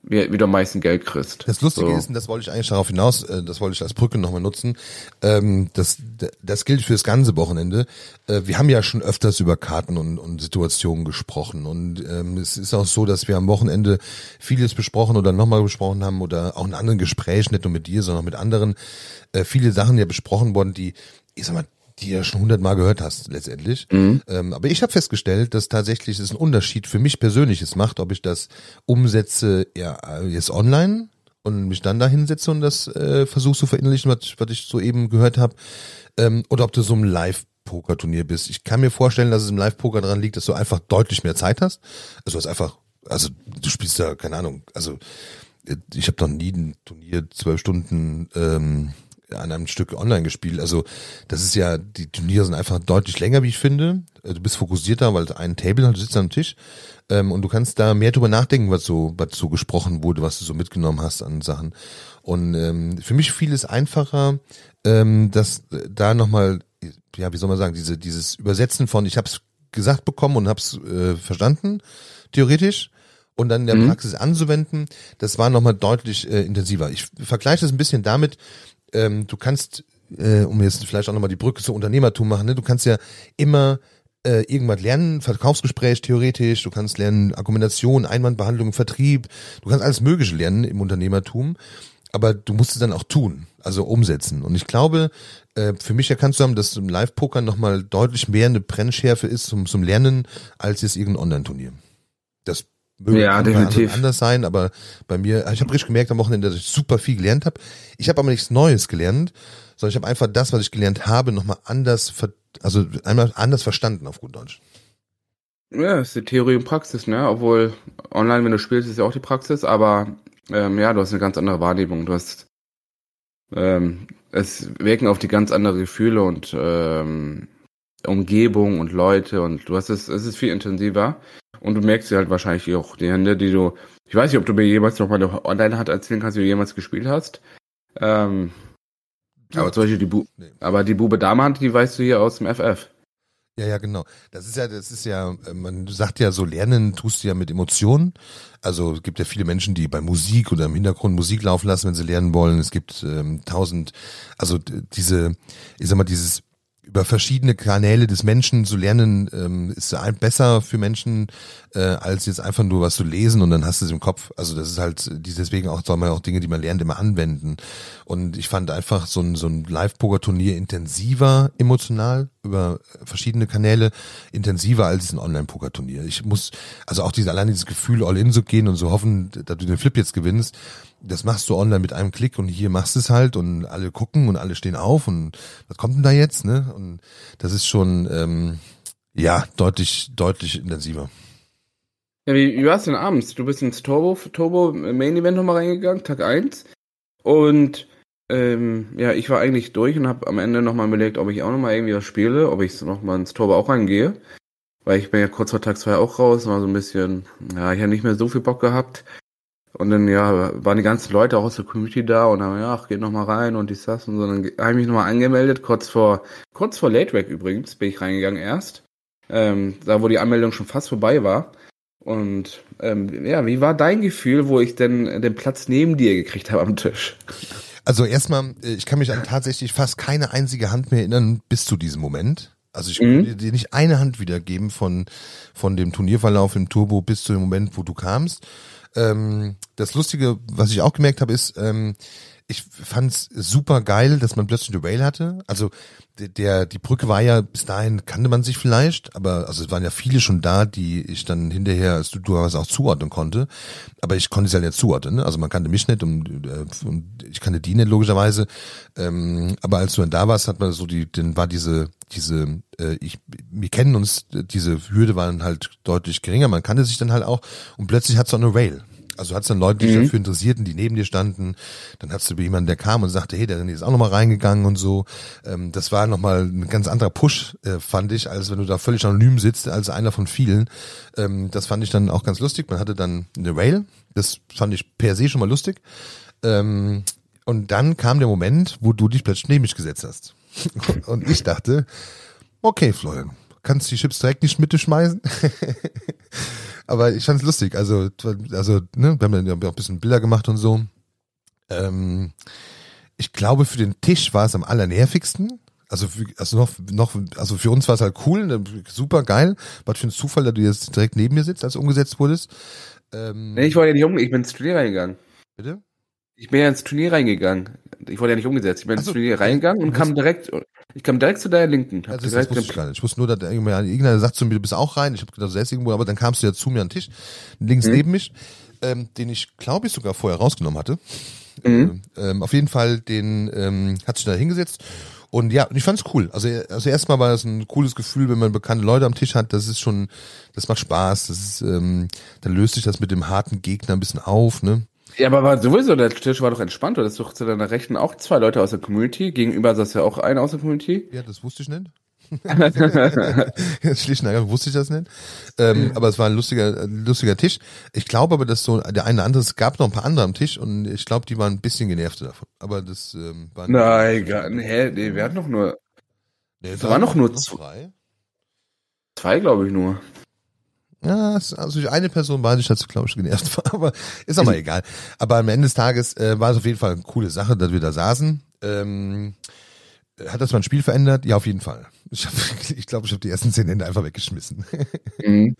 wie, wie du am meisten Geld kriegst. Das Lustige So. ist, und das wollte ich eigentlich darauf hinaus, äh, das wollte ich als Brücke nochmal nutzen, ähm, das, das gilt fürs ganze Wochenende. Äh, wir haben ja schon öfters über Karten und, und Situationen gesprochen und ähm, es ist auch so, dass wir am Wochenende vieles besprochen oder nochmal besprochen haben oder auch in anderen Gesprächen, nicht nur mit dir, sondern auch mit anderen, äh, viele Sachen ja besprochen worden, die, ich sag mal, die ja schon hundertmal gehört hast letztendlich. Ähm, aber ich habe festgestellt, dass tatsächlich es einen Unterschied für mich persönliches macht, ob ich das umsetze ja jetzt online und mich dann da hinsetze und das äh, versuche zu verinnerlichen, was, was ich soeben gehört habe, ähm, oder ob du so ein Live-Poker-Turnier bist. Ich kann mir vorstellen, dass es im Live-Poker daran liegt, dass du einfach deutlich mehr Zeit hast. Also du hast einfach, also du spielst da, keine Ahnung, also äh, ich habe noch nie ein Turnier zwölf Stunden ähm, an einem Stück online gespielt. Also das ist ja, die Turniere sind einfach deutlich länger, wie ich finde. Äh, Du bist fokussierter, weil ein Table hat, du sitzt am Tisch ähm, und du kannst da mehr drüber nachdenken, was so, was so gesprochen wurde, was du so mitgenommen hast an Sachen. Und ähm, für mich fiel es einfacher, ähm, dass äh, da nochmal, ja, wie soll man sagen, diese, dieses Übersetzen von, ich habe es gesagt bekommen und habe es äh, verstanden, theoretisch, und dann in der Mhm. Praxis anzuwenden, das war nochmal deutlich äh, intensiver. Ich vergleiche das ein bisschen damit, ähm, du kannst, äh, um jetzt vielleicht auch nochmal die Brücke zu Unternehmertum machen, ne, du kannst ja immer äh, irgendwas lernen, Verkaufsgespräch theoretisch, du kannst lernen Argumentation, Einwandbehandlung, Vertrieb, du kannst alles Mögliche lernen im Unternehmertum, aber du musst es dann auch tun, also umsetzen. Und ich glaube, äh, für mich erkannst du haben, dass im Live-Poker nochmal deutlich mehr eine Brennschärfe ist zum, zum Lernen, als jetzt irgendein Online-Turnier. Das möge Ja, definitiv. anders sein, aber bei mir, ich habe richtig gemerkt am Wochenende, dass ich super viel gelernt habe. Ich habe aber nichts Neues gelernt, sondern ich habe einfach das, was ich gelernt habe, nochmal anders, ver also einmal anders verstanden auf gut Deutsch. Ja, ist die Theorie und Praxis, ne? Obwohl online, wenn du spielst, ist ja auch die Praxis, aber ähm, ja, du hast eine ganz andere Wahrnehmung. Du hast ähm, es wirken auf die ganz andere Gefühle und ähm, Umgebung und Leute und du hast es, es ist viel intensiver und du merkst dir halt wahrscheinlich auch die Hände, die du, ich weiß nicht, ob du mir jemals noch mal eine online hat erzählen kannst, wie du jemals gespielt hast. Ähm, aber zum Beispiel die Bu Nee. aber die Bube Dame Hand, die weißt du hier aus dem FF. Ja, ja, genau. Das ist ja, das ist ja, man sagt ja so, lernen tust du ja mit Emotionen. Also es gibt ja viele Menschen, die bei Musik oder im Hintergrund Musik laufen lassen, wenn sie lernen wollen. Es gibt ähm, tausend, also diese, ich sag mal, dieses über verschiedene Kanäle des Menschen zu lernen, ähm, ist besser für Menschen, äh, als jetzt einfach nur was zu lesen und dann hast du es im Kopf. Also das ist halt, deswegen auch, soll man auch Dinge, die man lernt, immer anwenden. Und ich fand einfach so ein, so ein Live-Poker-Turnier intensiver emotional über verschiedene Kanäle, intensiver als ein Online-Poker-Turnier. Ich muss, also auch diese, allein dieses Gefühl, all in zu gehen und so hoffen, dass du den Flip jetzt gewinnst, das machst du online mit einem Klick und hier machst es halt und alle gucken und alle stehen auf und was kommt denn da jetzt, ne? Und das ist schon, ähm, ja, deutlich, deutlich intensiver. Ja, wie, wie war's denn abends? Du bist ins Turbo, Turbo Main Event nochmal reingegangen, Tag 1. Und ähm, ja, ich war eigentlich durch und habe am Ende nochmal überlegt, ob ich auch nochmal irgendwie was spiele, ob ich nochmal ins Turbo auch reingehe. Weil ich bin ja kurz vor Tag 2 auch raus, war so ein bisschen, ja, ich habe nicht mehr so viel Bock gehabt. Und dann, ja, waren die ganzen Leute auch aus der Community da und haben, ja, ach, geht nochmal rein und dies, das und so. Dann habe ich mich nochmal angemeldet, kurz vor, kurz vor Late Rack übrigens, bin ich reingegangen erst. Ähm, da, wo die Anmeldung schon fast vorbei war. Und ähm, ja, wie war dein Gefühl, wo ich denn den Platz neben dir gekriegt habe am Tisch? Also erstmal, äh, ich kann mich an tatsächlich fast keine einzige Hand mehr erinnern bis zu diesem Moment. Also ich Mhm. dir nicht eine Hand wiedergeben von, von dem Turnierverlauf im Turbo bis zu dem Moment, wo du kamst. Ähm, das Lustige, was ich auch gemerkt habe, ist, ähm, ich fand's super geil, dass man plötzlich eine Rail hatte. Also der, die Brücke war ja bis dahin kannte man sich vielleicht, aber also es waren ja viele schon da, die ich dann hinterher, als du, du was auch zuordnen konnte. Aber ich konnte es ja nicht zuordnen. Ne? Also man kannte mich nicht und, äh, und ich kannte die nicht logischerweise. Ähm, aber als du dann da warst, hat man so die, dann war diese diese äh, ich wir kennen uns, diese Hürde war dann halt deutlich geringer. Man kannte sich dann halt auch und plötzlich hat es eine Rail. Also hat's dann Leute, die sich Mhm. dafür interessierten, die neben dir standen. Dann hast du jemanden, der kam und sagte, hey, der René ist auch nochmal reingegangen und so. Ähm, das war nochmal ein ganz anderer Push, äh, fand ich, als wenn du da völlig anonym sitzt, als einer von vielen. Ähm, das fand ich dann auch ganz lustig. Man hatte dann eine Rail. Das fand ich per se schon mal lustig. Ähm, und dann kam der Moment, wo du dich plötzlich neben mich gesetzt hast. Und ich dachte, okay, Florian, kannst die Chips direkt nicht mit dir schmeißen? Aber ich fand's lustig. Also, also, ne, wir haben ja auch ein bisschen Bilder gemacht und so. Ähm, ich glaube, für den Tisch war es am allernervigsten. Also, für, also noch, noch, also für uns war es halt cool, ne, super geil. Was für ein Zufall, dass du jetzt direkt neben mir sitzt, als du umgesetzt wurdest. Ähm, Nee, ich wollte ja nicht um, ich bin ins Turnier reingegangen. bitte? Ich bin ja ins Turnier reingegangen. Ich wurde ja nicht umgesetzt. Ich bin ins so, Turnier reingegangen und kam direkt, ich kam direkt zu deiner Linken. Hab Also das, wusste ich gar nicht. Ich wusste nur, dass irgendwer, irgendeiner sagt zu mir, du bist auch rein. Ich habe gedacht, du selbst irgendwo, aber dann kamst du ja zu mir an den Tisch, links Mhm. neben mich, ähm, den ich, glaube ich, sogar vorher rausgenommen hatte. Mhm. Ähm, auf jeden Fall, den ähm, hat sich da hingesetzt. Und ja, ich fand's cool. Also, also erstmal war das ein cooles Gefühl, wenn man bekannte Leute am Tisch hat. Das ist schon, das macht Spaß. Das ist, ähm, dann löst sich das mit dem harten Gegner ein bisschen auf, ne? Ja, aber war sowieso, der Tisch war doch entspannt. Du hattest doch zu deiner Rechten auch zwei Leute aus der Community. Gegenüber saß ja auch einer aus der Community. Ja, das wusste ich nicht. Schlicht und ergreifend wusste ich das nicht. Ähm, aber es war ein lustiger, lustiger Tisch. Ich glaube aber, dass so der eine oder andere, es gab noch ein paar andere am Tisch und ich glaube, die waren ein bisschen genervt davon. Aber das ähm, war Nein, gar nicht. Hä, nee, wir hatten doch nur nee, es waren noch nur noch zwei. zwei, glaube ich nur. Ja, also eine Person war nicht dazu, glaube ich, genervt war, aber ist aber egal. Aber am Ende des Tages äh, war es auf jeden Fall eine coole Sache, dass wir da saßen. Ähm, hat das mein Spiel verändert? Ja, auf jeden Fall. Ich, hab, ich glaube, ich habe die ersten zehn Hände einfach weggeschmissen. Mhm.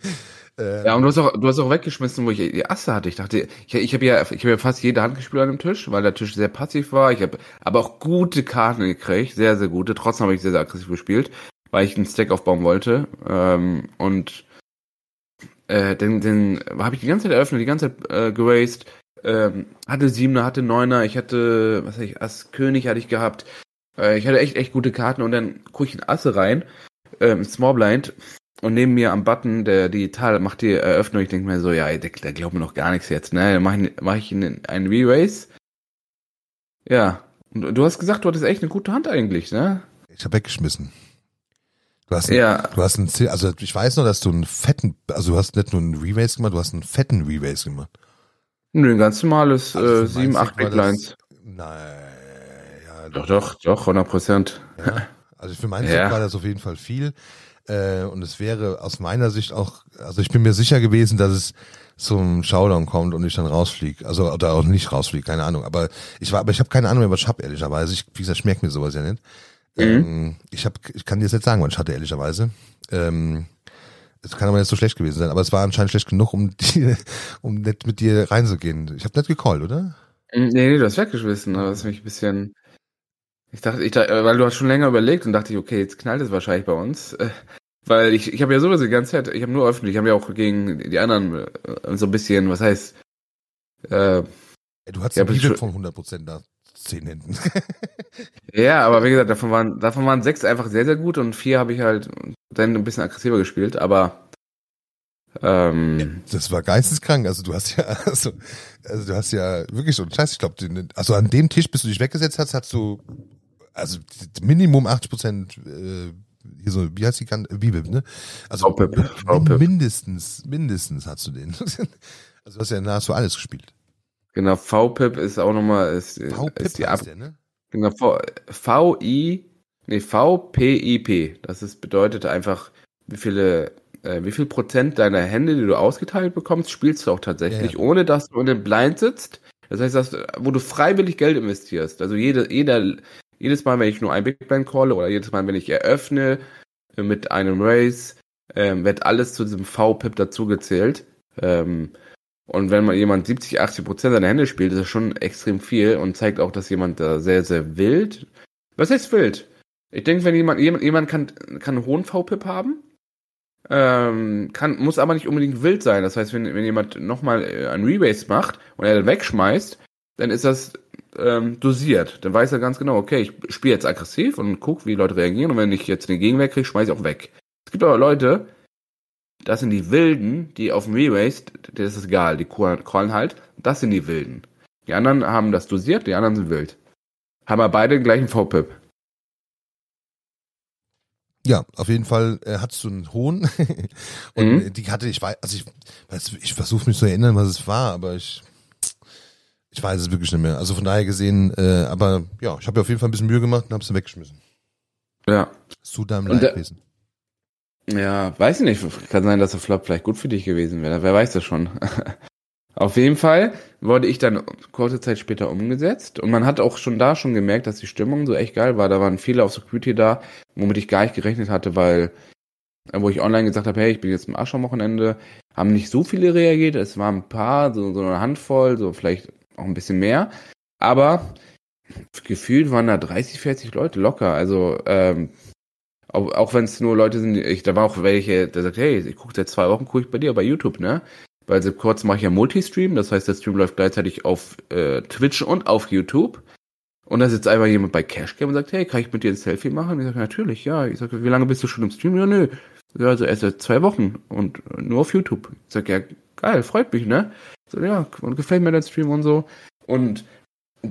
Äh, Ja, und du hast auch, du hast auch weggeschmissen, wo ich die Asse hatte. Ich dachte, ich, ich habe ja, ich habe ja fast jede Hand gespielt an dem Tisch, weil der Tisch sehr passiv war. Ich habe aber auch gute Karten gekriegt, sehr, sehr gute. Trotzdem habe ich sehr, sehr aggressiv gespielt, weil ich einen Stack aufbauen wollte. Ähm, und äh, den, den habe ich die ganze Zeit eröffnet, die ganze Zeit äh, geraced. Ähm, hatte Siebener, hatte Neuner, ich hatte, was hatte ich, Ass König hatte ich gehabt. Äh, ich hatte echt, echt gute Karten und dann gucke ich in Asse rein, ähm, Small Blind und neben mir am Button, der digital macht die Eröffnung, ich denke mir so, ja, der, der glaubt mir noch gar nichts jetzt, ne? Dann mache ich, mach ich einen, einen Re-Race. Ja. Und du hast gesagt, du hattest echt eine gute Hand eigentlich, ne? ich habe weggeschmissen. Du hast, Ja. du hast einen, also ich weiß noch, dass du einen fetten, also du hast nicht nur einen Re-Race gemacht, du hast einen fetten Re-Race gemacht. Nö, ein ganz normales Also äh, für mein 7, 8 Stack war Big das- Lines. Nein, ja, Doch, doch, doch, 100 Prozent. Ja. Also für meinen Ja. War das auf jeden Fall viel. Äh, und es wäre aus meiner Sicht auch, also ich bin mir sicher gewesen, dass es zum Showdown kommt und ich dann rausfliege. Also oder auch nicht rausfliege, keine Ahnung. Aber ich war, aber ich habe keine Ahnung mehr, was ich hab, ehrlicherweise. Ich, wie gesagt, schmeckt mir sowas ja nicht. Ähm, ich hab, ich kann dir jetzt nicht sagen, was ich hatte, ehrlicherweise. Ähm, es kann aber nicht so schlecht gewesen sein, aber es war anscheinend schlecht genug, um die, um nicht mit dir reinzugehen. Ich habe nicht gecallt, oder? Nee, nee, du hast weggeschmissen, aber das ist mich ein bisschen. Ich dachte, ich dachte, weil du hast schon länger überlegt und dachte ich, okay, jetzt knallt es wahrscheinlich bei uns. Weil ich, ich habe ja sowieso die ganze Zeit, ich habe nur öffentlich, ich habe ja auch gegen die anderen äh, so ein bisschen, was heißt, äh, du hattest Ja, ein Rebuild von 100% nach 10 Händen. ja, aber wie gesagt, davon waren, davon waren sechs einfach sehr, sehr gut und vier habe ich halt dann ein bisschen aggressiver gespielt, aber ähm, Das war geisteskrank. Also du hast ja, also, also du hast ja wirklich so einen Scheiß. Ich glaube, also an dem Tisch, bis du dich weggesetzt hast, hast du also Minimum 80 Prozent äh, hier so, wie heißt die Kante? Bibel, ne? Also min- VPIP. mindestens, mindestens hast du den. Also du hast ja nahezu alles gespielt. Genau, VPIP ist auch nochmal, ist, V-Pip ist die Ab der, ne? Genau, V- VI, nee, VPIP. Das ist, bedeutet einfach, wie viele, äh, wie viel Prozent deiner Hände, die du ausgeteilt bekommst, spielst du auch tatsächlich, Ja, ja. ohne dass du in den Blind sitzt. Das heißt, dass, wo du freiwillig Geld investierst. Also jede, jeder, jedes Mal, wenn ich nur ein Big Blind calle oder jedes Mal, wenn ich eröffne äh, mit einem Race, ähm, wird alles zu diesem VPIP dazugezählt. Ähm, und wenn man jemand 70, 80 Prozent seiner Hände spielt, ist das schon extrem viel und zeigt auch, dass jemand da sehr, sehr wild. Was heißt wild? Ich denke, wenn jemand, jemand, jemand kann, kann einen hohen VPIP haben, ähm, kann, muss aber nicht unbedingt wild sein. Das heißt, wenn, wenn jemand nochmal äh, einen Rebase macht und er dann wegschmeißt, dann ist das ähm, dosiert. Dann weiß er ganz genau, okay, ich spiele jetzt aggressiv und guck, wie die Leute reagieren und wenn ich jetzt den Gegenwehr kriege, schmeiße ich auch weg. Es gibt aber Leute, das sind die Wilden, die auf dem Rebase, das ist egal, die callen halt, das sind die Wilden. Die anderen haben das dosiert, die anderen sind wild. Haben aber beide den gleichen VPIP. Ja, auf jeden Fall äh, hattest du einen hohen. Und Mhm. äh, die hatte, ich weiß, also ich, weiß, ich versuche mich zu erinnern, was es war, aber ich, ich weiß es wirklich nicht mehr. Also von daher gesehen, äh, aber ja, ich habe mir auf jeden Fall ein bisschen Mühe gemacht und habe sie weggeschmissen. Ja. Zu deinem Und Leid der- gewesen. Ja, weiß ich nicht. Kann sein, dass der Flop vielleicht gut für dich gewesen wäre. Wer weiß das schon. Auf jeden Fall wurde ich dann kurze Zeit später umgesetzt und man hat auch schon da schon gemerkt, dass die Stimmung so echt geil war. Da waren viele auf Security da, womit ich gar nicht gerechnet hatte, weil wo ich online gesagt habe, hey, ich bin jetzt im Arsch am Wochenende, haben nicht so viele reagiert. Es waren ein paar, so, so eine Handvoll, so vielleicht auch ein bisschen mehr. Aber gefühlt waren da 30, 40 Leute locker. Also ähm, auch, auch wenn es nur Leute sind, ich, da war auch welche, der sagt, hey, ich gucke seit zwei Wochen, gucke ich bei dir bei YouTube, ne? Weil so kurz mache ich ja Multistream, das heißt, der Stream läuft gleichzeitig auf äh, Twitch und auf YouTube. Und da sitzt einfach jemand bei Cashcam und sagt, hey, kann ich mit dir ein Selfie machen? Ich sage, natürlich, ja. Ich sage, wie lange bist du schon im Stream? Ja, nö. Ja, also erst seit zwei Wochen und nur auf YouTube. Ich sage, ja, geil, freut mich, ne? So, ja, und gefällt mir der Stream und so. Und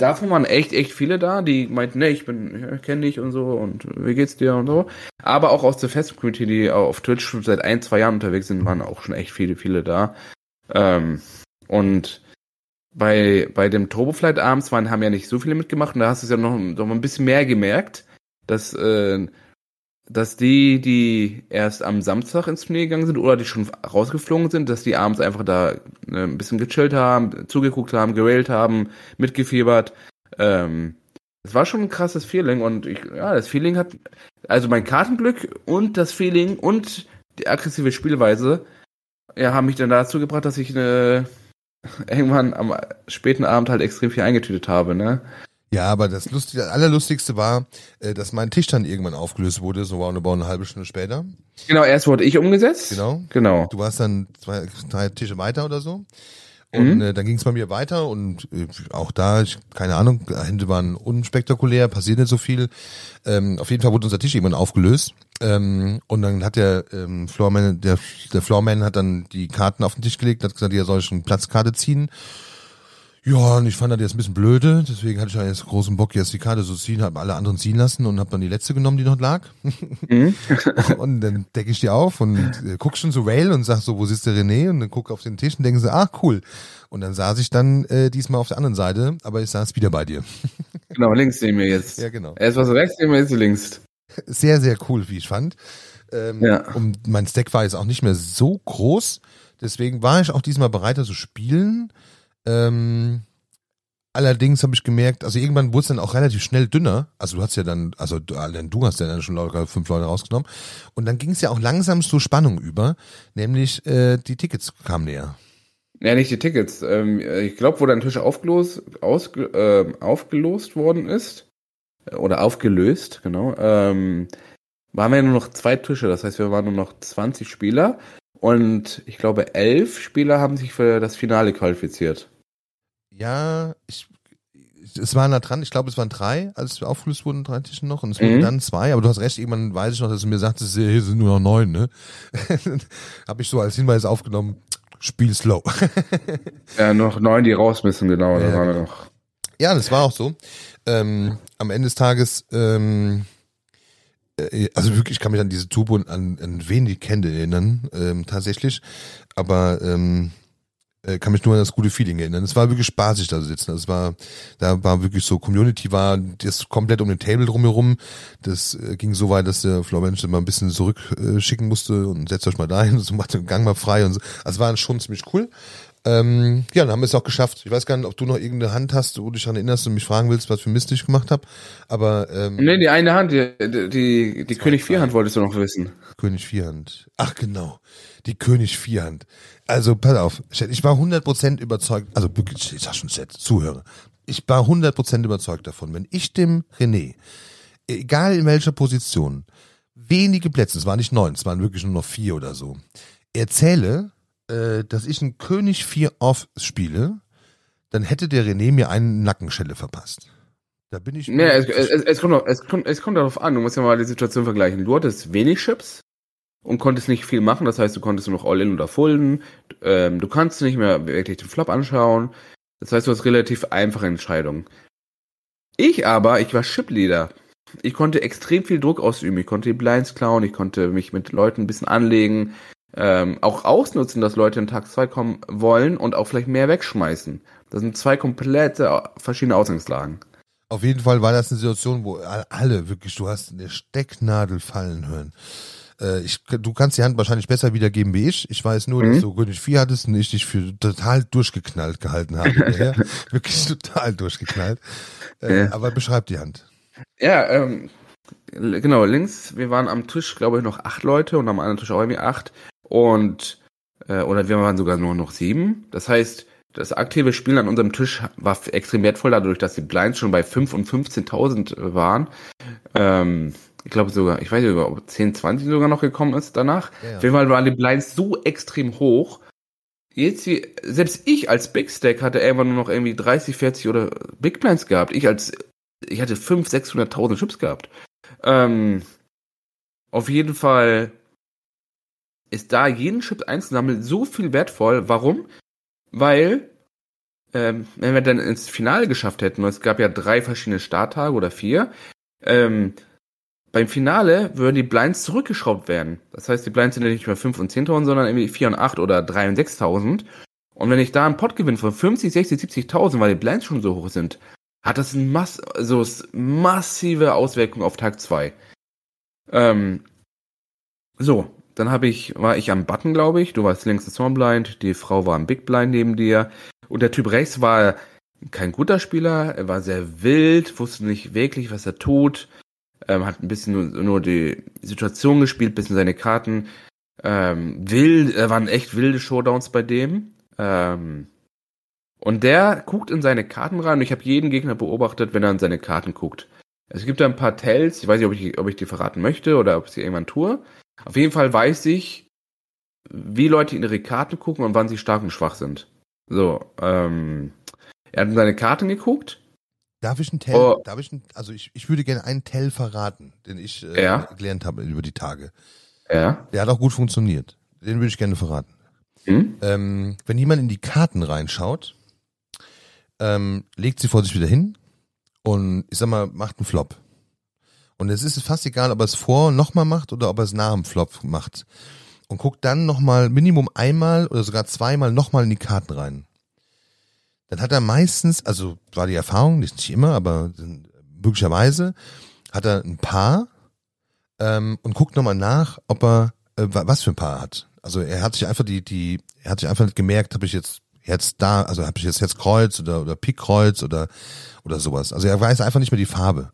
davon waren echt, echt viele da, die meinten, ne, ich bin, ich kenne dich und so und wie geht's dir und so. Aber auch aus der Fest-Community, die auf Twitch schon seit ein, zwei Jahren unterwegs sind, waren auch schon echt viele, viele da. Ähm, und bei, bei dem Turboflight abends waren, haben ja nicht so viele mitgemacht und da hast du es ja noch, noch ein bisschen mehr gemerkt, dass, äh, dass die, die erst am Samstag ins Turnier gegangen sind oder die schon rausgeflogen sind, dass die abends einfach da äh, ein bisschen gechillt haben, zugeguckt haben, gerailt haben, mitgefiebert. Ähm, das war schon ein krasses Feeling und ich, ja, das Feeling hat, also mein Kartenglück und das Feeling und die aggressive Spielweise, ja, haben mich dann dazu gebracht, dass ich eine, irgendwann am späten Abend halt extrem viel eingetütet habe, ne? Ja, aber das Lustige, das Allerlustigste war, äh, dass mein Tisch dann irgendwann aufgelöst wurde, so roundabout eine halbe Stunde später. Genau, erst wurde ich umgesetzt. Genau. Genau. Du warst dann zwei, drei Tische weiter oder so. Und Mhm. äh, dann ging es bei mir weiter und äh, auch da, ich, keine Ahnung, Hände waren unspektakulär, passiert nicht so viel. Ähm, auf jeden Fall wurde unser Tisch irgendwann aufgelöst. Ähm, und dann hat der ähm, Floorman, der, der Floorman hat dann die Karten auf den Tisch gelegt, hat gesagt, er soll schon Platzkarte ziehen. Ja, und ich fand das jetzt ein bisschen blöde, deswegen hatte ich ja jetzt großen Bock, jetzt die Karte so zu ziehen, habe alle anderen ziehen lassen und habe dann die letzte genommen, die noch lag. Mhm. und dann decke ich die auf und äh, guck schon zu Rail und sag so, wo sitzt der René? Und dann guck auf den Tisch und denken so, ah, cool. Und dann saß ich dann äh, diesmal auf der anderen Seite, aber ich saß wieder bei dir. Genau, links neben mir jetzt. Ja, genau. Erst was rechts neben mir, jetzt links. Sehr, sehr cool, wie ich fand. Ähm, Ja. Und mein Stack war jetzt auch nicht mehr so groß, deswegen war ich auch diesmal bereiter zu spielen. Ähm, allerdings habe ich gemerkt, also irgendwann wurde es dann auch relativ schnell dünner. Also du hast ja dann, also du, du hast ja dann schon locker fünf Leute rausgenommen. Und dann ging es ja auch langsam zur Spannung über, nämlich äh, die Tickets kamen näher. Ja, nicht die Tickets. Ähm, ich glaube, wo dein Tisch aufgelost, ausge, ähm, aufgelost worden ist, äh, oder aufgelöst, genau, ähm, waren wir nur noch zwei Tische. Das heißt, wir waren nur noch 20 Spieler. Und ich glaube, elf Spieler haben sich für das Finale qualifiziert. Ja, ich, es waren da dran, ich glaube, es waren drei, als wir aufgelöst wurden, drei Tische noch, und es wurden Mhm. dann zwei, aber du hast recht, irgendwann weiß ich noch, dass du mir sagtest, hier sind nur noch neun, ne? Habe ich so als Hinweis aufgenommen, Spiel slow. Ja, noch neun, die raus müssen, genau. Da Ja, waren wir noch. ja, das war auch so. Ähm, am Ende des Tages, ähm, äh, also wirklich, ich kann mich an diese Tube und an, an wen die kennt erinnern, ähm, tatsächlich, aber ähm, äh, kann mich nur an das gute Feeling erinnern. Es war wirklich spaßig da zu sitzen. Es war, da war wirklich so Community war das komplett um den Table drumherum. Das äh, ging so weit, dass der Flormensch mal ein bisschen zurückschicken äh, musste und setzt euch mal dahin, so macht den Gang mal frei und so. Also war schon ziemlich cool. Ähm, ja, dann haben wir es auch geschafft. Ich weiß gar nicht, ob du noch irgendeine Hand hast, wo du dich daran erinnerst und mich fragen willst, was für Mist ich gemacht habe. Aber ähm, Nee, die eine Hand, die, die, die, die König Vierhand wolltest du noch wissen. König Vierhand. Ach genau, die König Vierhand. Also pass auf, ich war 100% überzeugt, also wirklich, ich sag schon Chat, Zuhörer, ich war 100% überzeugt davon, wenn ich dem René, egal in welcher Position, wenige Plätze, es waren nicht neun, es waren wirklich nur noch vier oder so, erzähle, äh, dass ich einen König 4 off spiele, dann hätte der René mir einen Nackenschelle verpasst. Da bin ich. Nee, es, es, es, kommt, doch- es, kommt, es kommt darauf an, du musst ja mal die Situation vergleichen. Du hattest wenig Chips und konntest nicht viel machen, das heißt, du konntest nur noch All-In oder Fulden, ähm, du kannst nicht mehr wirklich den Flop anschauen, das heißt, du hast relativ einfache Entscheidungen. Ich aber, ich war Chip-Leader. Ich konnte extrem viel Druck ausüben, ich konnte die Blinds klauen, ich konnte mich mit Leuten ein bisschen anlegen, ähm, auch ausnutzen, dass Leute in Tag 2 kommen wollen und auch vielleicht mehr wegschmeißen. Das sind zwei komplette äh, verschiedene Ausgangslagen. Auf jeden Fall war das eine Situation, wo alle wirklich, du hast eine Stecknadel fallen hören. Äh, ich, du kannst die Hand wahrscheinlich besser wiedergeben wie ich. Ich weiß nur, Mhm. dass du König 4 hattest und ich dich für total durchgeknallt gehalten habe. hinterher. Wirklich total durchgeknallt. Äh, Ja. Aber beschreib die Hand. Ja, ähm, genau, links, wir waren am Tisch, glaube ich, noch acht Leute und am anderen Tisch auch irgendwie acht. Und, äh, oder wir waren sogar nur noch sieben. Das heißt, das aktive Spielen an unserem Tisch war extrem wertvoll, dadurch, dass die Blinds schon bei 5 und 15.000 waren. Ähm, ich glaube sogar, ich weiß nicht, ob 10, 20 sogar noch gekommen ist danach. Ja. Auf jeden Fall waren die Blinds so extrem hoch. Jetzt wie, selbst ich als Big Stack hatte irgendwann nur noch irgendwie 30, 40 oder Big Blinds gehabt. Ich als, ich hatte 5, 600.000 Chips gehabt. Ähm, auf jeden Fall ist da jeden Chip einzusammeln so viel wertvoll. Warum? Weil, ähm, wenn wir dann ins Finale geschafft hätten, und es gab ja drei verschiedene Starttage oder vier, ähm, beim Finale würden die Blinds zurückgeschraubt werden. Das heißt, die Blinds sind ja nicht mehr 5 und 10.000, sondern irgendwie 4 und 8 oder 3 und 6.000. Und wenn ich da einen Pot gewinne von 50, 60, 70.000, weil die Blinds schon so hoch sind, hat das ein mass also massive Auswirkungen auf Tag 2. Ähm, so, dann habe ich, war ich am Button, glaube ich. Du warst links im Small Blind, die Frau war am Big Blind neben dir. Und der Typ rechts war kein guter Spieler, er war sehr wild, wusste nicht wirklich, was er tut, ähm, hat ein bisschen nur, nur die Situation gespielt, bisschen seine Karten. Ähm, wild, äh, waren echt wilde Showdowns bei dem. Ähm, und der guckt in seine Karten rein und ich habe jeden Gegner beobachtet, wenn er in seine Karten guckt. Es gibt da ein paar Tells, ich weiß nicht, ob ich, ob ich die verraten möchte oder ob ich sie irgendwann tue. Auf jeden Fall weiß ich, wie Leute in ihre Karten gucken und wann sie stark und schwach sind. So, ähm, er hat in seine Karten geguckt. Darf ich einen Tell, Oh. darf ich einen, also ich, ich würde gerne einen Tell verraten, den ich äh, Ja. gelernt habe über die Tage. Ja. Der hat auch gut funktioniert. Den würde ich gerne verraten. Hm? Ähm, wenn jemand in die Karten reinschaut, ähm, legt sie vor sich wieder hin und ich sag mal, macht einen Flop. Und es ist fast egal, ob er es vor nochmal macht oder ob er es nach dem Flop macht. Und guckt dann nochmal Minimum einmal oder sogar zweimal nochmal in die Karten rein. Dann hat er meistens, also war die Erfahrung, nicht immer, aber möglicherweise, hat er ein Paar ähm, und guckt nochmal nach, ob er äh, wa- was für ein Paar hat. Also er hat sich einfach die, die, er hat sich einfach nicht gemerkt, habe ich jetzt Herz da, also habe ich jetzt Herz Kreuz oder oder Pik Kreuz oder oder sowas. Also er weiß einfach nicht mehr die Farbe.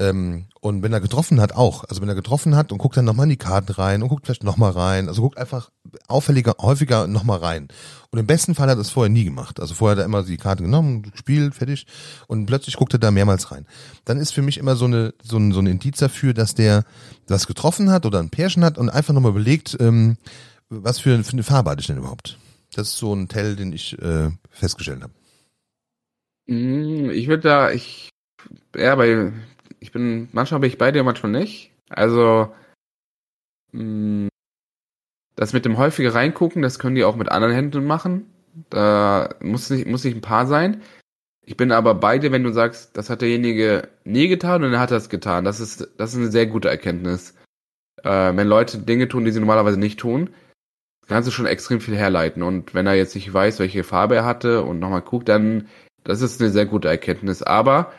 Ähm, und wenn er getroffen hat, auch. Also wenn er getroffen hat und guckt dann nochmal in die Karten rein und guckt vielleicht nochmal rein. Also guckt einfach auffälliger, häufiger nochmal rein. Und im besten Fall hat er das vorher nie gemacht. Also vorher hat er immer die Karte genommen, gespielt, fertig. Und plötzlich guckt er da mehrmals rein. Dann ist für mich immer so eine, so ein, so ein Indiz dafür, dass der was getroffen hat oder ein Pärchen hat und einfach nochmal überlegt, ähm, was für, für eine Farbe hatte ich denn überhaupt. Das ist so ein Tell, den ich äh, festgestellt habe. Mm, Ich würde da, ich, ja, bei, ich bin, manchmal bin ich bei dir, manchmal nicht. Also, mh, das mit dem häufiger reingucken, das können die auch mit anderen Händen machen. Da muss nicht, muss nicht ein Paar sein. Ich bin aber bei dir, wenn du sagst, das hat derjenige nie getan und er hat das getan. Das ist, das ist eine sehr gute Erkenntnis. Äh, wenn Leute Dinge tun, die sie normalerweise nicht tun, kannst du schon extrem viel herleiten. Und wenn er jetzt nicht weiß, welche Farbe er hatte und nochmal guckt, dann das ist eine sehr gute Erkenntnis. Aber